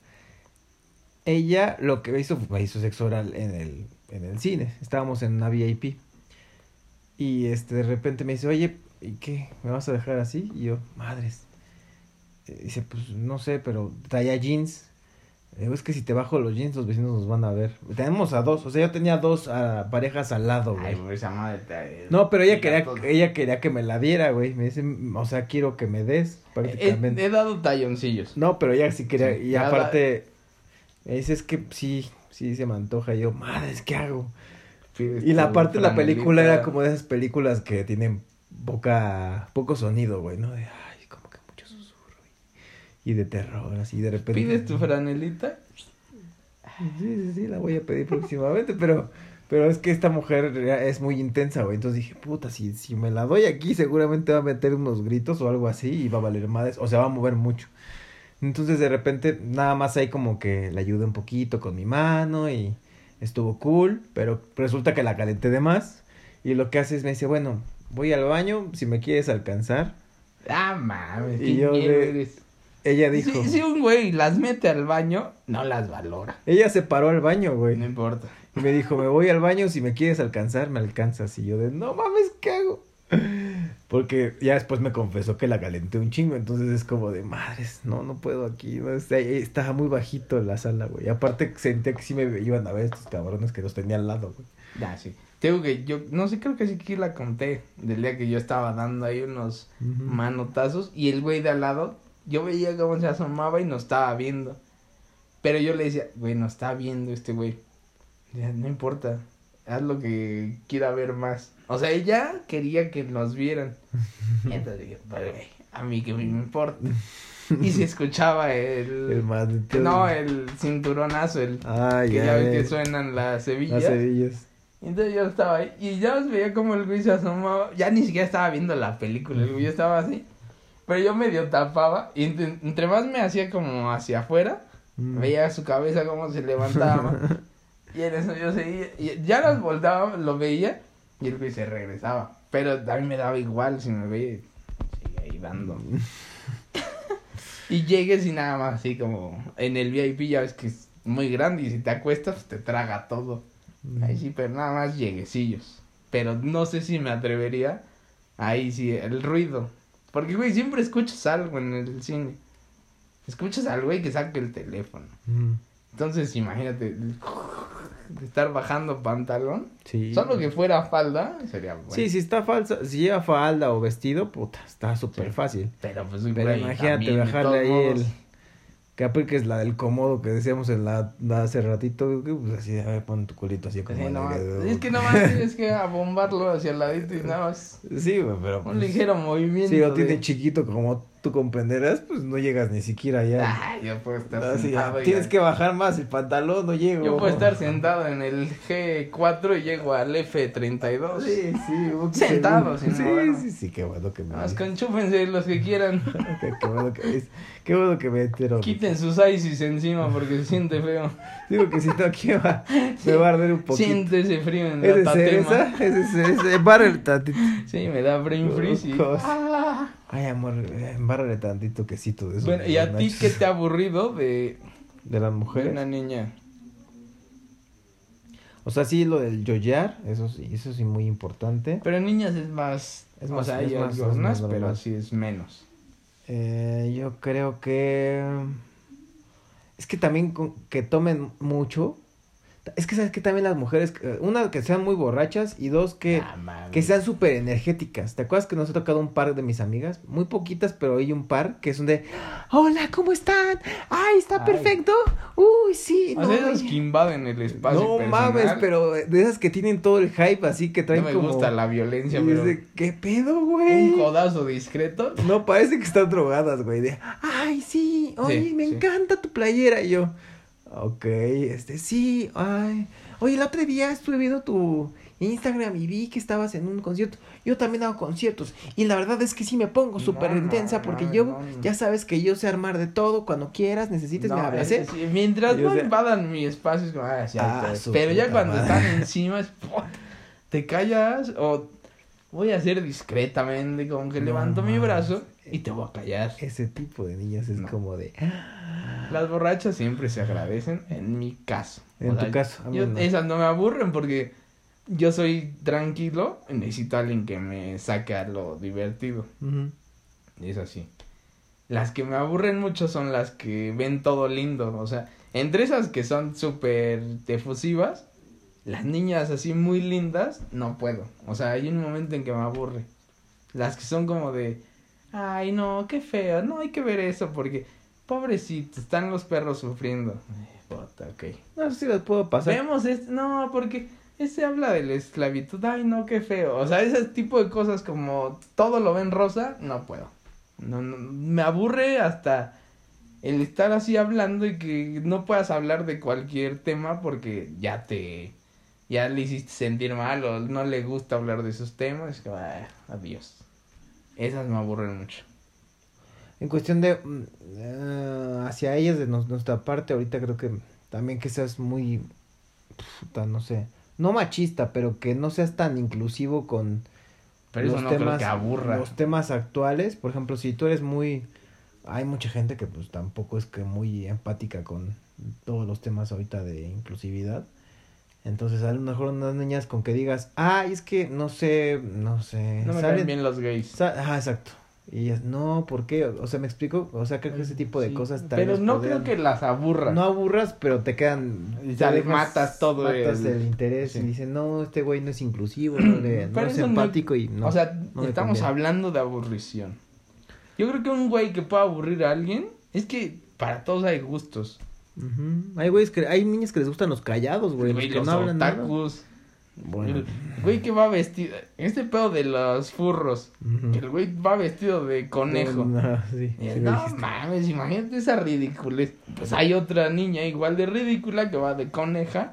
Ella lo que hizo fue hizo sexo oral en el, en el cine. Estábamos en una VIP. Y este, de repente me dice, oye, ¿y qué? ¿Me vas a dejar así? Y yo, madres. Eh, Dice, pues no sé, pero traía jeans. Le digo, es que si te bajo los jeans, los vecinos nos van a ver. Tenemos a dos, o sea, yo tenía dos ah, parejas al lado, güey. Ay, güey, esa madre te- No, pero ella quería, ella quería que me la diera, güey. Me dice, o sea, quiero que me des, He, prácticamente. he dado talloncillos. No, pero ella sí quería, Sí, y aparte, me dice, es que sí, sí se me antoja. Y yo, madre, ¿qué hago? Pides Y la parte de la película era como de esas películas que tienen poca, poco sonido, güey, ¿no? De, ay, como que mucho susurro. Y, de terror, así de repente. Pides tu franelita. Sí, sí, sí, la voy a pedir próximamente, pero, pero es que esta mujer es muy intensa, güey. Entonces dije, puta, si, si me la doy aquí, seguramente va a meter unos gritos o algo así y va a valer madres, o sea, va a mover mucho. Entonces de repente nada más ahí como que le ayudé un poquito con mi mano y estuvo cool, pero resulta que la calenté de más y lo que hace es me dice, bueno, voy al baño, si me quieres alcanzar. Ah, mames, Y yo miedo de- eres. Ella Si, dijo, si un güey las mete al baño, no las valora. ella se paró al baño, güey. No importa. Y me dijo, me voy al baño, si me quieres alcanzar, me alcanzas. Y yo de, no mames, ¿qué hago? Porque ya después me confesó que la calenté un chingo, entonces es como de, madres, no, no puedo aquí. No, estaba muy bajito la sala, güey. Aparte sentía que sí me iban a ver estos cabrones que los tenía al lado, güey. Ya, sí. Tengo que yo, no sé, creo que sí que la conté. Del día que yo estaba dando ahí unos manotazos. Y el güey de al lado, yo veía cómo se asomaba y nos estaba viendo. Pero yo le decía, güey, nos está viendo este güey. No importa. Haz lo que quiera ver más. O sea, ella quería que nos vieran. Entonces dije, "Pues, güey, a mí que me importa. Y se escuchaba el... El todo. no, el cinturonazo, el... Ah, que ya, ya ves que suenan las Sevillas. Las Entonces yo estaba ahí y ya os veía como el güey se asomaba. Ya ni siquiera estaba viendo la película, el güey estaba así. Pero yo medio tapaba y entre, más me hacía como hacia afuera, Mm. veía su cabeza como se levantaba. y en eso yo seguía. Y ya las voltaba, lo veía y el güey se regresaba. Pero a mí me daba igual si me veía. Seguía ahí dando. Y llegues y nada más así como en el VIP ya ves que es muy grande y si te acuestas pues, te traga todo. Mm. Ahí sí, pero nada más lleguecillos. Pero no sé si me atrevería. Ahí sí, el ruido. Porque, güey, siempre escuchas algo en el cine. Escuchas al güey que saca el teléfono. Mm. Entonces, imagínate, estar bajando pantalón. Sí. Solo que fuera falda, sería bueno. Sí, si está falsa, si lleva falda o vestido, puta, está súper Sí. fácil. Pero, pues, Pero güey, imagínate bajarle ahí el... Que apliques la del cómodo que decíamos en la, la hace ratito, que, pues así, a ver, pon tu culito así como... Sí, no, el- es que nomás tienes que abombarlo hacia el ladito y nada más. Sí, pero... Un pues, ligero movimiento. Si lo de- tiene chiquito como tú comprenderás, pues no llegas ni siquiera allá. Ay, yo puedo estar Así, sentado. tienes que bajar más el pantalón, no llego. Yo puedo estar sentado en el G4 y llego al F32. Sí, sí. Sentado, sin Sí, moverme. sí, sí, qué bueno que me... Más conchúfense los que quieran. qué, qué bueno que es. Qué bueno que me entero. Quiten sus ISIS encima porque se siente feo. Digo que si no aquí va, me va a arder un poquito. Siente ese frío en ¿Es de la cereza? tatema. ¿Es de cereza? Embárrale tantito. Sí, me da brain freeze y... Ah. Ay, amor, eh, embárrale tantito quesito de eso. Bueno, ¿y a ti qué te ha aburrido de, De las de mujeres. una niña? O sea, sí, lo del yoyar, eso sí, eso sí muy importante. Pero en niñas es más... Es o más- sea, es hay más- es algunas, más pero normal. sí es menos. Eh, yo creo que... Es que también que tomen mucho. Es que sabes que también las mujeres, eh, una, que sean muy borrachas y dos, que... Ah. Que sean súper energéticas. ¿Te acuerdas que nos ha tocado un par de mis amigas? Muy poquitas, pero hay un par que son de... Hola, ¿cómo están? Ay, está Ay. perfecto. Uy, sí. O no, sea, esas que invaden el espacio no personal. mames, pero de esas que tienen todo el hype así que traen No me como... gusta la violencia, y pero... es de, ¿Qué pedo, güey? Un codazo discreto. No, parece que están drogadas, güey. De, ay, sí, oye, Sí, me sí. encanta tu playera. Y yo, ok, este, sí, ay. Oye, el otro día estuve viendo tu Instagram y vi que estabas en un concierto. Yo también hago conciertos. Y la verdad es que sí me pongo súper No, intensa no, porque no, yo, ya sabes que yo sé armar de todo. Cuando quieras, necesites, me hablas, ¿eh? sí, mientras Yo no sé- invadan mi espacio, es como, ah, sí, Ah, Pero ya cuando madre. están encima, es, te callas o voy a hacer discretamente, como que levanto mi brazo y te voy a callar. Ese tipo de niñas es No. como de... Las borrachas siempre se agradecen, en mi caso. En tu caso, yo- no. Esas no me aburren porque yo soy tranquilo y necesito a alguien que me saque a lo divertido. Y es así. Las que me aburren mucho son las que ven todo lindo. O sea, entre esas que son súper efusivas, las niñas así muy lindas, no puedo. O sea, hay un momento en que me aburre. Las que son como de, ay, no, qué feo, no hay que ver eso porque, pobrecito, están los perros sufriendo. Ay, puta, ok. No sé si las puedo pasar. Vemos este, no, porque este habla de la esclavitud, ay no, qué feo. O sea, ese tipo de cosas como todo lo ven rosa, no puedo. No, no, me aburre hasta el estar así hablando y que no puedas hablar de cualquier tema porque ya te, ya le hiciste sentir mal o no le gusta hablar de esos temas. Es que, ah, adiós. Esas me aburren mucho. en cuestión de mm, eh, hacia ellas de nos- nuestra parte ahorita creo que también que seas muy puta, no sé no machista pero que no seas tan inclusivo con Pero eso no creo que aburra. los temas actuales por ejemplo si tú eres muy hay mucha gente que pues tampoco es que muy empática con todos los temas ahorita de inclusividad entonces a lo mejor unas niñas con que digas ah es que no sé no sé No me salen- caen bien los gays. Ajá, exacto. Y ellas, no, ¿por qué? O sea, ¿me explico? O sea, creo que ese tipo de Sí, cosas tal Pero vez no podrían- creo que las aburra. No aburras, pero te quedan... Y te matas todo Matas el- el, interés sí. y dicen, no, este güey no es inclusivo, no, le, no Pero es no- empático y no. o sea, no estamos conviene. hablando de aburrición. Yo creo que un güey que pueda aburrir a alguien es que para todos hay gustos. Ujú. Hay güeyes que, hay niñas que les gustan los callados, güey, los Güey, que los no hablan nada. Bueno. El güey que va vestido. Este pedo de los furros. Que el güey va vestido de conejo. No, sí, sí no mames, imagínate esa ridiculez. Pues hay otra niña igual de ridícula que va de coneja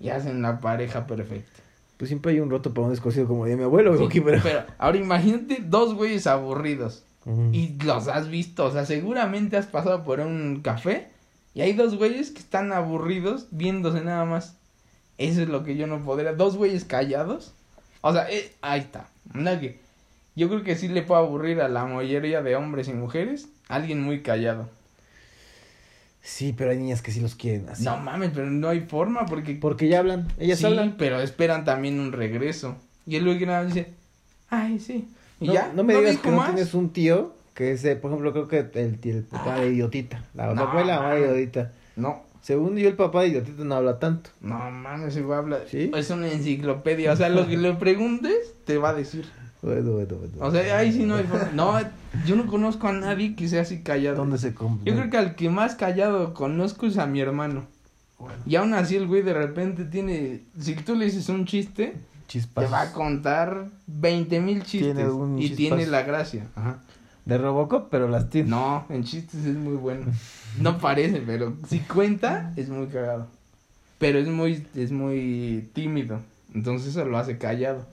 y hacen la pareja perfecta. Pues siempre hay un roto para un descosido como de mi abuelo, güey, Sí, aquí, pero... pero ahora imagínate dos güeyes aburridos. Y los has visto, o sea, seguramente has pasado por un café y hay dos güeyes que están aburridos viéndose nada más. Eso es lo que yo no podría. Dos güeyes callados. O sea, eh, ahí está. Que yo creo que sí le puede aburrir a la mayoría de hombres y mujeres alguien muy callado. Sí, pero hay niñas que sí los quieren así. No mames, pero no hay forma porque Porque ya hablan, ellas sí, hablan. pero esperan también un regreso. Y nada más dice, "Ay, sí." Y no, ya, no me digas que no tienes un tío que es, eh, por ejemplo, creo que el papá de idiotita. La No, abuela, la mamá de idiotita. No. Según yo, el papá de idiotita no habla tanto. No mames, ese güey habla. ¿Sí? Es una enciclopedia. O sea, lo que le preguntes, te va a decir. Bueno, bueno, bueno. O sea, ahí sí no hay forma. No, yo no conozco a nadie que sea así callado. ¿Dónde se compra? Yo creo que al que más callado conozco es a mi hermano. Y aún así el güey de repente tiene. Si tú le dices un chiste, Chispas. te va a contar 20 mil chistes. Tiene y chispas. tiene la gracia. Ajá. De Robocop, pero las tiene. No, en chistes es muy bueno. No parece, pero si cuenta, es muy cagado. Pero es muy, es muy tímido. Entonces eso lo hace callado.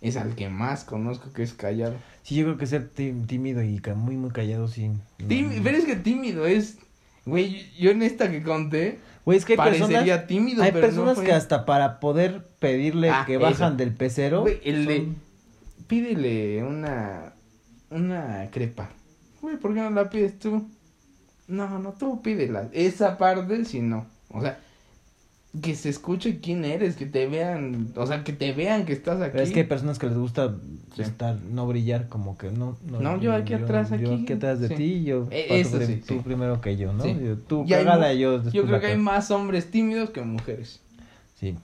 Es al que más conozco que es callado. Sí, yo creo que ser tí- tímido y muy, muy callado, sí. no. Tímido, pero es que tímido es. Güey, yo en esta que conté, Güey, es que hay parecería personas, tímido, hay pero no personas fue. que hasta para poder pedirle Ah, que eso. bajan del pecero. Güey, el de. Pídele una. Una crepa. Güey, ¿por qué no la pides tú? No, no, tú pídela. Esa parte, si no. O sea, que se escuche quién eres, que te vean. O sea, que te vean que estás aquí. Pero es que hay personas que les gusta Sí. estar, no brillar, como que no. No, yo aquí atrás, Yo aquí. aquí atrás de Sí. ti yo. Eh, paso eso sí, tú primero que yo, ¿no? Yo- tú Y cágala yo Yo creo que hay más hombres tímidos que mujeres. Sí.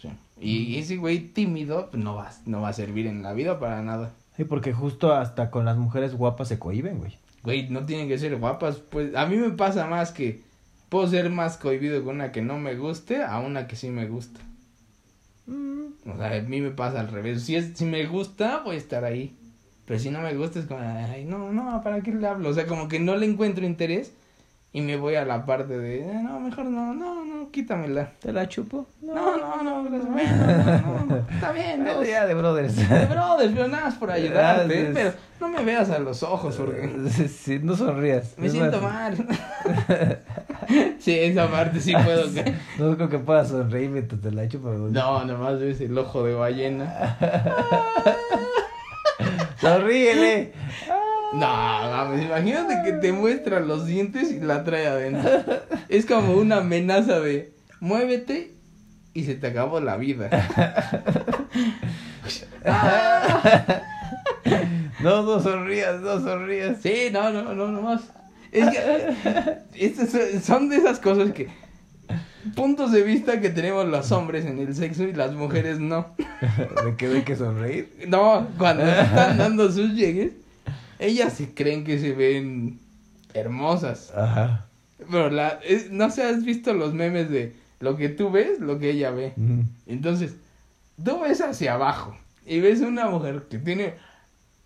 Sí. Y ese güey tímido pues, no va, no va a servir en la vida para nada. Sí, porque justo hasta con las mujeres guapas se cohiben, güey. Güey, no tienen que ser guapas. Pues a mí me pasa más que puedo ser más cohibido con una que no me guste a una que sí me gusta. O sea, a mí me pasa al revés. Si, es, si me gusta, voy a estar ahí. Pero si no me gusta, es como, ay, no, no, ¿para qué le hablo? O sea, como que no le encuentro interés y me voy a la parte de, "Eh, no, mejor no, no, no, quítamela. ¿Te la chupo? No, no, no. Bueno, no, no, está bien, no, ya de brothers. de brother, pero nada más por ayudarte, pero no me veas a los ojos porque Sí, no sonrías. me siento mal. sí, esa parte sí puedo. que- No creo que puedas sonreír mientras te la chupo. No, nomás ves el ojo de ballena. ¡Sonríele! No, imagínate que te muestra los dientes y la trae adentro. Es como una amenaza de muévete y se te acabó la vida. No, no sonrías, no sonrías. Sí, no, no, no, nomás. Es que estas son- son de esas cosas que puntos de vista que tenemos los hombres en el sexo y las mujeres no. ¿De qué hay que sonreír? No, cuando están dando sus llegues, ellas sí creen que se ven hermosas. Ajá. Pero la, es- no sé, has visto los memes de lo que tú ves, lo que ella ve. Mm. Entonces, tú ves hacia abajo y ves una mujer que tiene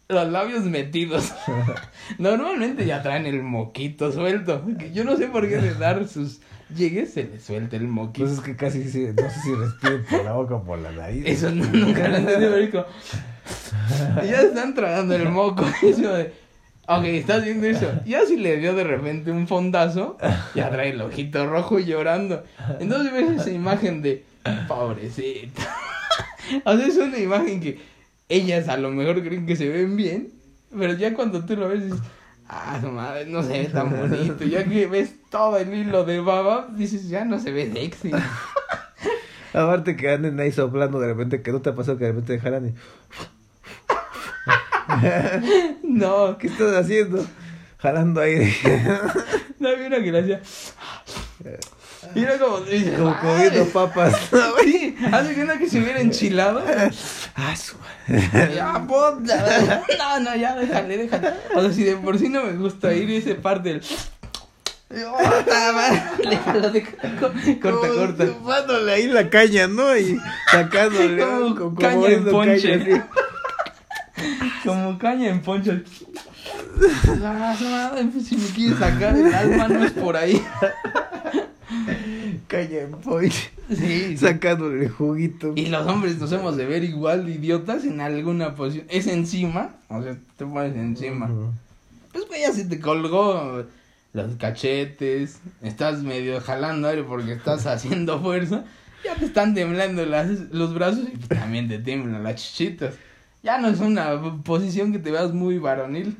los labios metidos. Normalmente ya traen el moquito suelto. Yo no sé por qué de dar sus llegues se le suelta el moquito. Pues es que casi, no sé si respiren por la boca o por la nariz. Eso no- nunca lo es como- Y ya están tragando el moco. Y de, Ok, estás viendo eso. Ya si le dio de repente un fondazo, ya trae el ojito rojo llorando. Entonces ves esa imagen de pobrecita. O sea, es una imagen que ellas a lo mejor creen que se ven bien, pero ya cuando tú lo ves dices, ah, su madre, no se ve tan bonito. Ya que ves todo el hilo de baba, dices, ya no se ve sexy. Aparte que anden ahí soplando de repente, que no te ha pasado que de repente dejaran y... No, ¿Qué estás haciendo? Jalando aire. no había una que le hacía. Mira como dice, Como "Ay". comiendo papas. Sí, hace que una que se hubiera enchilado. Ah, su Ya, puta. No, no, ya, déjale, déjale. O sea, si de por sí no me gusta ir esa parte del. Déjalo, déjalo. Corta, corta. Chupándole ahí la caña, ¿no? Y sacándole. Como como caña en ponche. caña, Como caña en poncho. Pues, si me quieres sacar el alma, no es por ahí. Caña en ponche. Sí. Sacándole el juguito. Y los hombres nos hemos de ver igual de idiotas en alguna posición. Es encima, o sea, te pones encima. Pues güey, ya se te colgó los cachetes, estás medio jalando aire porque estás haciendo fuerza, ya te están temblando las, los brazos y también te tiemblan las chichitas. Ya no es una posición que te veas muy varonil.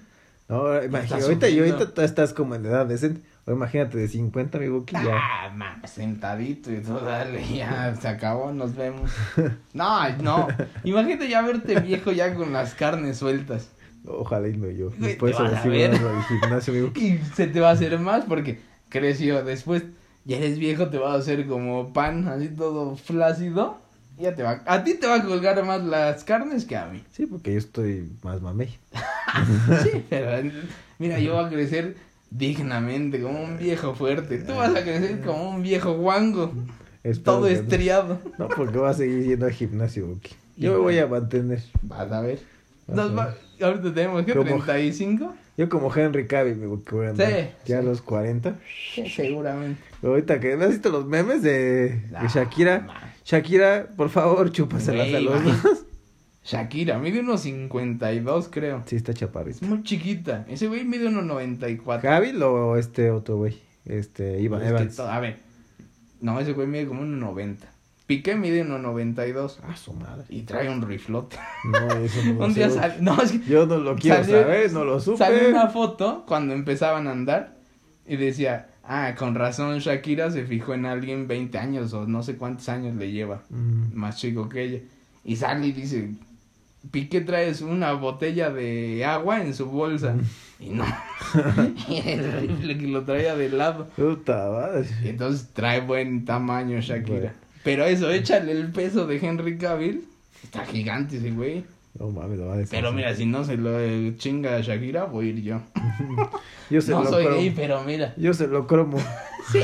No, imagínate, ahorita, y ahorita tú estás como en edad decente. O imagínate de 50, amigo, que ya. Ah, mames, sentadito y todo, dale, ya se acabó, nos vemos. No, no, imagínate ya verte viejo ya con las carnes sueltas. Ojalá y no yo. Después se al gimnasio, amigo. Y se te va a hacer más porque creció. Después, ya eres viejo, te va a hacer como pan, así todo flácido. Ya te va, a ti te va a colgar más las carnes que a mí. Sí, porque yo estoy más mamey. Sí, pero mira, yo voy a crecer dignamente, como un viejo fuerte. Tú vas a crecer como un viejo guango, todo estriado. No, porque voy a seguir yendo al gimnasio, Buki. Yo me voy a mantener. Vas a ver. Vas Nos a va- ahorita tenemos que ¿Cómo? 35. Yo como Henry Cavill, mi Buki, voy a andar. Sí, Ya a los 40. Sí, seguramente. Ahorita que has visto los memes de, de Shakira. Shakira, por favor, chúpaselas a los dos. Shakira, mide unos 52, creo. Sí, está Es chaparrito. muy chiquita. Ese güey mide unos 94. ¿Cavill o este otro güey? Este, Iván que Evans. a ver. No, ese güey mide como unos 90. Piqué mide unos 92. Ah, su madre. Y trae un riflote. No, eso no lo un día sal... No, es que Yo no lo quiero Salió- saber, no lo supe. salió una foto cuando empezaban a andar. Y decía, ah, con razón Shakira se fijó en alguien 20 años o no sé cuántos años le lleva. Mm. Más chico que ella. Y sale y dice, Piqué traes una botella de agua en su bolsa. Y no. y el rifle que lo traía de lado. Puta madre. Y entonces trae buen tamaño Shakira. Bueno. Pero eso, échale el peso de Henry Cavill. Está gigante ese güey. No mames, lo va a decir. Pero mira, si no se lo eh, chinga a Shakira, voy a ir yo. Yo se No lo soy cromo. gay, pero mira. Yo se lo cromo. Sí.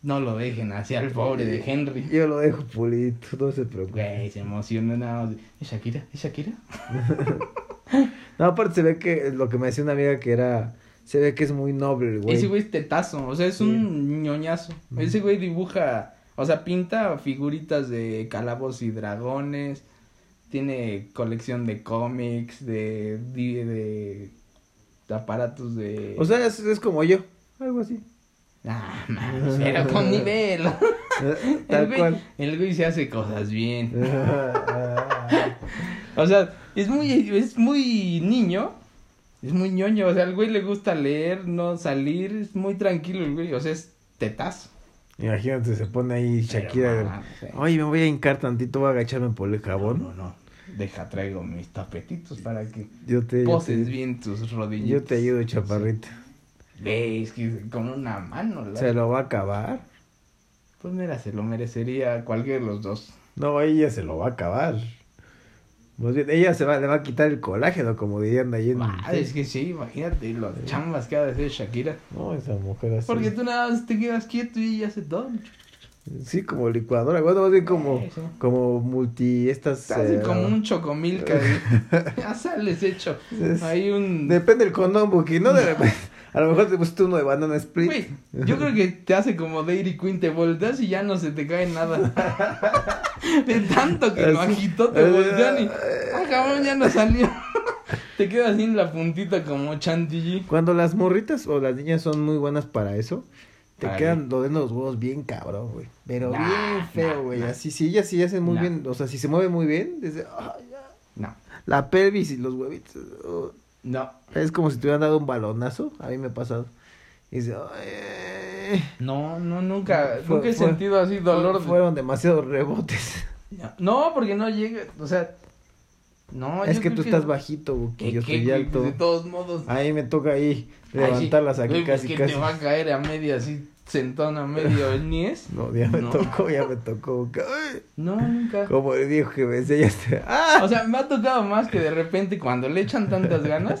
No lo dejen así al pobre de Henry. Yo lo dejo pulito, no se preocupe. Güey, se emociona nada. ¿Es Shakira? ¿Es Shakira? No, aparte se ve que lo que me decía una amiga que era. Se ve que es muy noble el güey. Ese güey es tetazo, o sea, es un ñoñazo. Ese güey dibuja, o sea, pinta figuritas de calabos y dragones. Tiene colección de cómics, de, de, de aparatos de... O sea, es, es como yo. Algo así. Ah, mames, pero con nivel. Eh, El Tal güey, cual. el güey se hace cosas bien. O sea, es muy, es muy niño. Es muy ñoño. O sea, al güey le gusta leer, no salir. Es muy tranquilo el güey. O sea, es tetazo. Imagínate, se pone ahí Shakira. Pero, ah. Oye, me voy a hincar tantito, voy a agacharme por el jabón. no, no. Deja, traigo mis tapetitos para que Yo te, yo poses te, bien tus rodillas. yo te ayudo, chaparrita. Veis que con una mano. la- Se lo va a acabar. Pues mira, se lo merecería cualquiera de los dos. No, ella se lo va a acabar. Más bien, ella se va, le va a quitar el colágeno, como dirían ahí en... Ah, es que sí, imagínate los chambas que ha de hacer Shakira. No, esa mujer así. Porque tú nada más te quedas quieto y ella hace todo. Sí, como licuadora. Bueno, más bien como, como multi... Estas... Así eh, como un chocomilca. ya sales hecho. Es- Hay un. Depende del condón, porque no de repente... A lo mejor te pusiste uno de banana split. Güey, yo creo que te hace como Dairy Queen, te volteas y ya no se te cae nada. De tanto que lo agitó, te voltean y. Ah, cabrón, ya no salió. Te queda así en la puntita como chantilly. Cuando las morritas o las niñas son muy buenas para eso, te quedan lo de los huevos bien cabrón, güey. Pero Nah, bien feo, güey. nah. Así, si ellas sí hacen muy bien, o sea, si se mueve muy bien, desde ya. No, la pelvis y los huevitos. oh, no, es como si te hubieran dado un balonazo. A mí me ha pasado. Y dice, ay, no, no, nunca, Fue- nunca he fue- sentido así dolor. Fueron demasiados rebotes. No, porque no llega, o sea, no. es que tú estás bajito. ¿Qué, Yo estoy güey? alto. De todos modos. A mí me toca ahí levantarlas aquí pues, casi, que casi. te va a caer a media así, sentón a medio el niés. No, ya me No. tocó, ya me tocó. No, nunca. Como le dijo que me enseñaste. ¡Ah! O sea, me ha tocado más que de repente cuando le echan tantas ganas,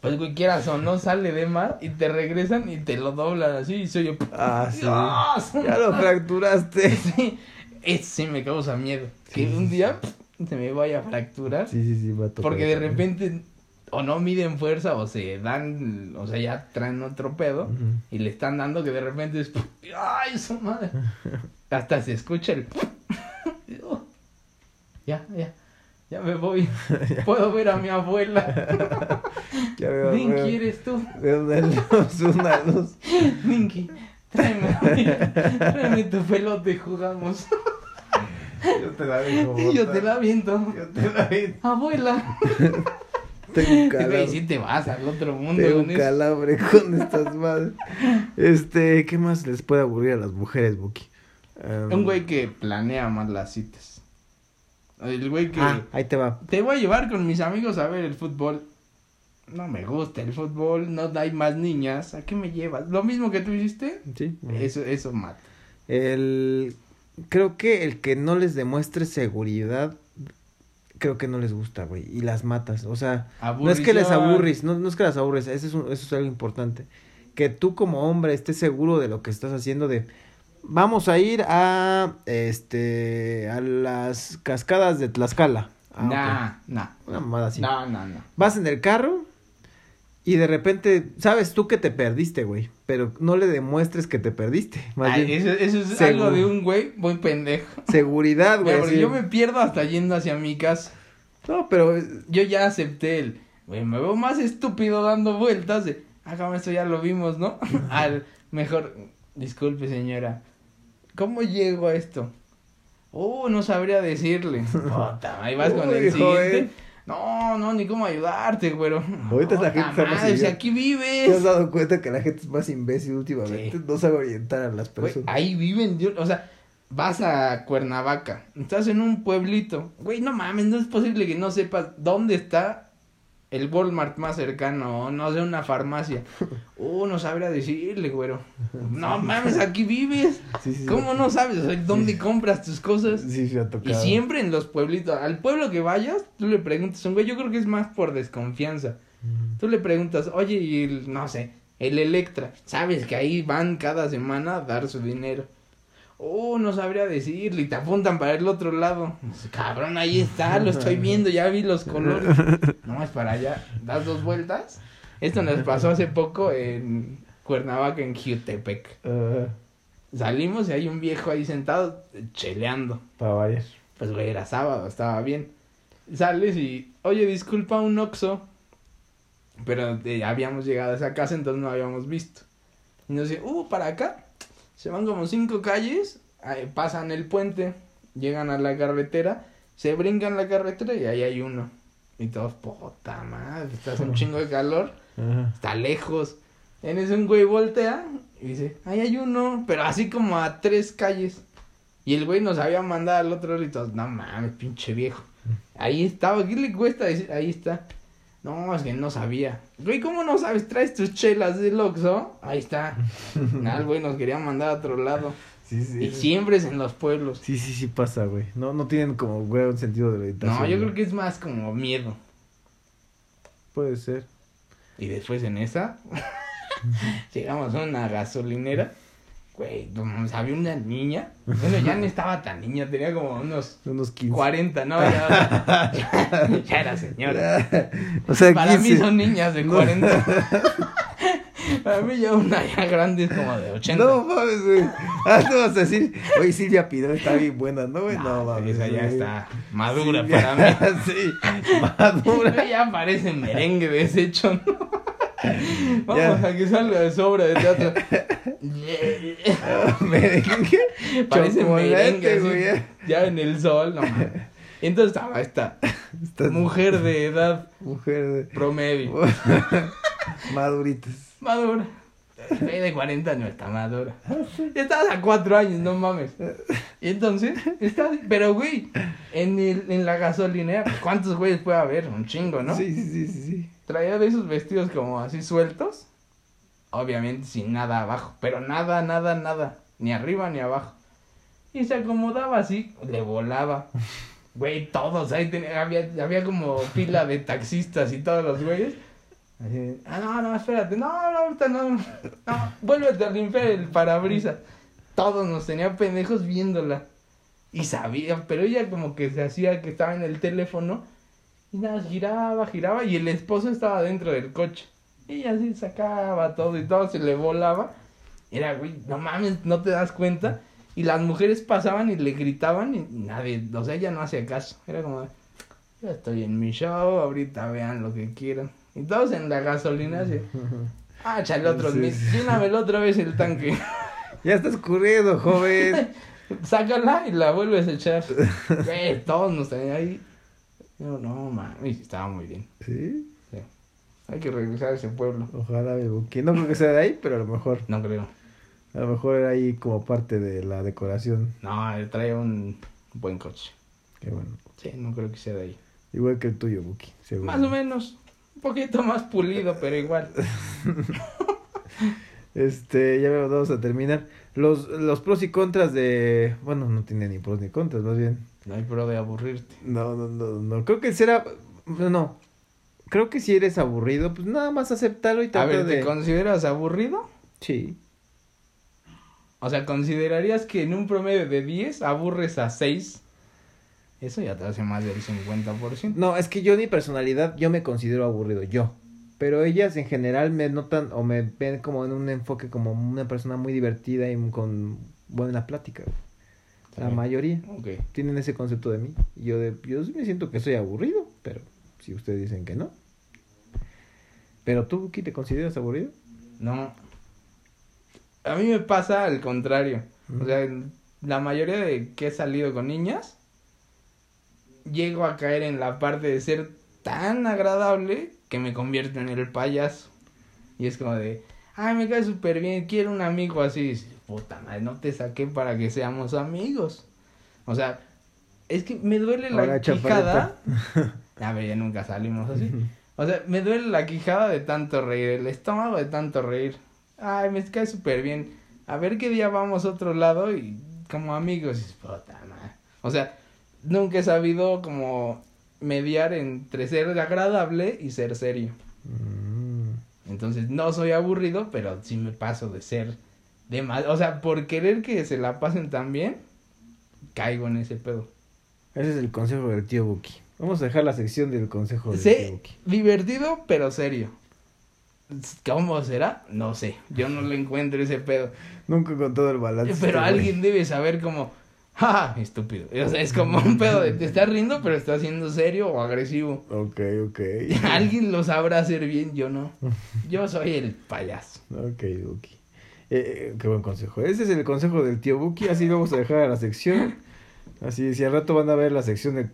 pues güey, quieras o no, sale de más y te regresan y te lo doblan así y soy yo. Ah, sí. ¡Ah, su Ya lo fracturaste. Sí, eso sí me causa miedo. Que Sí, un sí, día se me vaya a fracturar. Sí, sí, sí, me ha tocado Porque de repente o no miden fuerza o se dan, o sea, ya traen otro pedo y le están dando que de repente es, ay, su madre. Hasta se escucha el Ya, ya. Ya me voy. Puedo ver a mi abuela. Ya veo, Dinky, veo. ¿eres tú? Veo una luz, una luz. Dinky, tráeme, tráeme tu pelote, jugamos. Yo te la dejo. Yo te la aviento. Yo te la vi. Abuela. Tengo un calambre. te vas al otro mundo Tengo un calambre con estas madres. Este, ¿qué más les puede aburrir a las mujeres, Buki? Um, Un güey que planea más las citas. El güey que... Ah, ahí te va. Te voy a llevar con mis amigos a ver el fútbol. No me gusta el fútbol, no hay más niñas. ¿A qué me llevas? Lo mismo que tú hiciste, Sí. eso, eso mata. El creo que el que no les demuestre seguridad creo que no les gusta, güey, y las matas, o sea, no es que les aburres, no, no es que las aburres, eso es, un- eso es algo importante. Que tú como hombre estés seguro de lo que estás haciendo de vamos a ir a este a las cascadas de Tlaxcala. Ah, nah, nah. Una mamada así. No, no, no. Vas en el carro y de repente sabes tú que te perdiste, güey, pero no le demuestres que te perdiste. Más Ay, bien, eso, eso es Seguro. algo de un güey muy pendejo. seguridad, güey. Porque yo me pierdo hasta yendo hacia mi casa. No, pero Yo ya acepté el, güey, me veo más estúpido dando vueltas de, ah, cabrón, esto ya lo vimos, ¿no? Al mejor, disculpe señora, ¿cómo llego a esto? Oh, no sabría decirle. Puta, ahí vas con el joder. No, no, ni cómo ayudarte, güero. Ahorita la Puta gente está más si aquí ¿te has vives. dado cuenta que la gente es más imbécil últimamente? Sí. No sabe orientar a las Güey, personas. ahí viven, yo- o sea, vas a Cuernavaca, estás en un pueblito, güey, no mames, no es posible que no sepas dónde está el Walmart más cercano, o no sé, una farmacia. Uh, no sabría decirle, güero. No mames, aquí vives. Sí, sí, ¿Cómo no sabes? O sea, ¿dónde compras tus cosas? Sí, se ha Y siempre en los pueblitos, al pueblo que vayas, tú le preguntas un güey, yo creo que es más por desconfianza. Tú le preguntas, oye, y el, no sé, el Electra, sabes que ahí van cada semana a dar su dinero. Oh, no sabría decirle, y te apuntan para el otro lado. Cabrón, ahí está, lo estoy viendo, ya vi los colores. No, es para allá, das dos vueltas. Esto nos pasó hace poco en Cuernavaca, en Jutepec. Salimos y hay un viejo ahí sentado, cheleando. para variar. Pues, güey, era sábado, estaba bien. Sales y, oye, disculpa, un Oxxo. Pero eh, habíamos llegado a esa casa, entonces no habíamos visto. Y nos dice, uh, para acá. Se van como cinco calles, pasan el puente, llegan a la carretera, se brincan la carretera y ahí hay uno. Y todos, puta madre, estás un chingo de calor, Ajá. está lejos. En ese un güey voltea y dice, ahí hay uno, pero así como a tres calles. Y el güey nos había mandado al otro y todos, no mames, pinche viejo. Ahí estaba, ¿qué le cuesta decir? Ahí está. No, es que no sabía. Güey, ¿cómo no sabes? ¿Traes tus chelas del Oxxo? Ahí está. El güey nos quería mandar a otro lado. Sí, sí. Y siempre es en los pueblos. Sí, sí, sí pasa, güey. No, no tienen como, güey, un sentido de orientación. No, yo güey. creo que es más como miedo. Puede ser. Y después en esa, llegamos a una gasolinera. Güey, no mames, había una niña. Bueno, ya no estaba tan niña, tenía como unos Unos 15. 40, ¿no? Ya, ya, ya era señora. o sea, Para mí 15. son niñas de No. 40. Para mí ya una ya grande es como de 80. No mames, güey. Ah, tú vas a decir, oye, Silvia Pinal está bien buena, ¿no, güey? No, No, mames. esa ya güey. está madura Sí, para mí. sí, madura. ya parece merengue deshecho, ¿no? Vamos Ya. a que salga de sobra de teatro. Merengue. Parece merengue, güey, ya. en el sol, no. Entonces estaba esta Estás mujer de edad mujer de... promedio, Maduritas. madura. De 40 no está madura. Ya estabas a 4 años, no mames. Y entonces, está, pero güey, en, el, en la gasolinera, ¿cuántos güeyes puede haber? Un chingo, ¿no? Sí, sí, sí, sí, sí. Traía de esos vestidos como así sueltos. Obviamente sin nada abajo. Pero nada, nada, nada. Ni arriba ni abajo. Y se acomodaba así. Le volaba. Güey, todos. Ahí tenía, había, había como fila de taxistas y todos los güeyes. Así, ah, no, no, espérate. No, no, ahorita no. No, vuélvete a limpiar el parabrisas. Todos nos tenían pendejos viéndola. Y sabía, pero ella como que se hacía que estaba en el teléfono. Y nada, giraba, giraba y el esposo estaba dentro del coche. Y así sacaba todo y todo se le volaba. Era, güey, no mames, no te das cuenta. Y las mujeres pasaban y le gritaban y nadie, o sea, ella no hacía caso. Era como, yo estoy en mi show, ahorita vean lo que quieran. Y todos en la gasolina así, ah, chale otro, Sí, llénamelo otra vez el tanque. Ya está escurriendo, joven. Sácala y la vuelves a echar. Güey, todos nos tenían ahí. Yo, no mames, estaba muy bien. Sí, Hay que regresar a ese pueblo. ojalá busque. No creo que sea de ahí, pero a lo mejor. No creo. A lo mejor era ahí como parte de la decoración. No, él trae un buen coche. Qué bueno. Sí, no creo que sea de ahí. Igual que el tuyo, Buki. seguro. Más o menos. Un poquito más pulido, pero igual. Este, ya vamos a terminar. Los, los pros y contras de. Bueno, no tiene ni pros ni contras, más bien. No hay pro de aburrirte. No, no, no, no. Creo que será. No. Creo que si eres aburrido, pues nada más aceptarlo y A trata ver, ¿te de. consideras aburrido? Sí. O sea, ¿considerarías que en un promedio de 10 aburres a 6? Eso ya te hace más del 50%. No, es que yo, mi personalidad, yo me considero aburrido, yo. Pero ellas en general me notan o me ven como en un enfoque como una persona muy divertida y con buena plática. La mayoría tienen ese concepto de mí. Yo, de, yo sí me siento que soy aburrido, pero si ustedes dicen que no. Pero tú, Buki, ¿te consideras aburrido? No. A mí me pasa al contrario. O sea, la mayoría de que he salido con niñas, llego a caer en la parte de ser tan agradable que me convierto en el payaso. Y es como de, ay, me cae súper bien, quiero un amigo así. Y dices, Puta madre, no te saqué para que seamos amigos. O sea, es que me duele la quijada. A ver, ya nunca salimos así. O sea, me duele la quijada de tanto reír, el estómago de tanto reír. Ay, me cae súper bien. A ver qué día vamos a otro lado y como amigos. Puta madre. O sea, nunca he sabido como mediar entre ser agradable y ser serio. Mm. Entonces, no soy aburrido, pero sí me paso de ser de mal. O sea, por querer que se la pasen tan bien, caigo en ese pedo. Ese es el consejo del tío Buki. Vamos a dejar la sección del consejo del tío Sí, Buki. divertido, pero serio. ¿Cómo será? No sé. Yo no le encuentro ese pedo. Nunca con todo el balance. Pero este güey. alguien debe saber como, ¡ja! Estúpido. O sea, es como un pedo de te estás riendo, pero estás siendo serio o agresivo. Ok, ok. alguien lo sabrá hacer bien, yo no. Yo soy el payaso. ok, Buki. Eh, eh, qué buen consejo. Ese es el consejo del tío Buki. Así vamos a dejar a la sección. Así, si al rato van a ver la sección del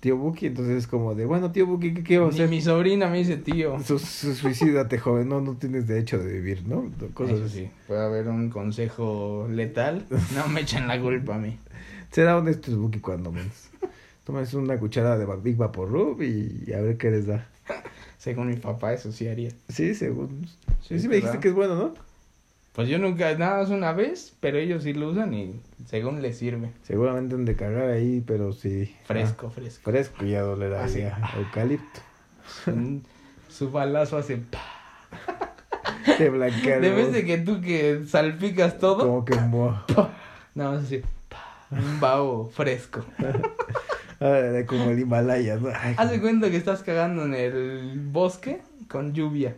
tío Buki, entonces es como de, bueno, tío Buki, ¿qué, qué vamos a hacer? mi sobrina me dice tío. Su- su- suicídate, joven. No, no tienes derecho de vivir, ¿no? Cosas Eso así. sí, puede haber un consejo letal. No me echen la culpa a mí. Será honesto Buki cuando menos. Tomas una cuchara de Big Vaporub y a ver qué les da. Según mi papá, eso sí haría. Sí, según. Sí, Sí, sí me dijiste que es bueno, ¿no? Pues yo nunca, nada más una vez, pero ellos sí lo usan y según les sirve. Seguramente han de cagar ahí, pero sí. Fresco, Ah, fresco. fresco ya dolerá Así. Eucalipto. Un- Su balazo hace... pa. Te blanquea. De vez de que tú que salpicas todo, Como que nada más así... Un vaho fresco. Ah, como el Himalaya, ¿no? Ay, Haz de cuenta que estás cagando en el bosque con lluvia.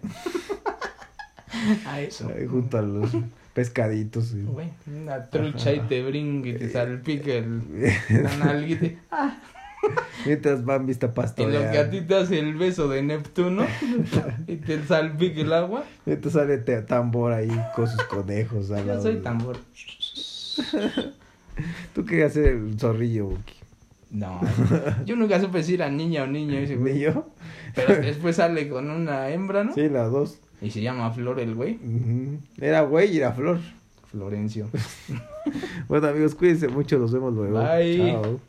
A eso. Junto a los pescaditos. sí. Güey, una trucha y te brinca y te salpica el, la nalguita. Ah, Mientras Bambi está en lo pastoreando. que a ti te hace el beso de Neptuno y te salpica el agua. Mientras sale tambor ahí con sus conejos. Yo soy tambor. Tú querías ser el zorrillo, Buki. No, yo nunca supe si era niña o niño ese güey. ¿Niño? Pero después sale con una hembra, ¿no? Sí, las dos. Y se llama Flor el güey. Era güey y era flor. Florencio. Bueno, amigos, cuídense mucho. Nos vemos luego. Bye. Chao.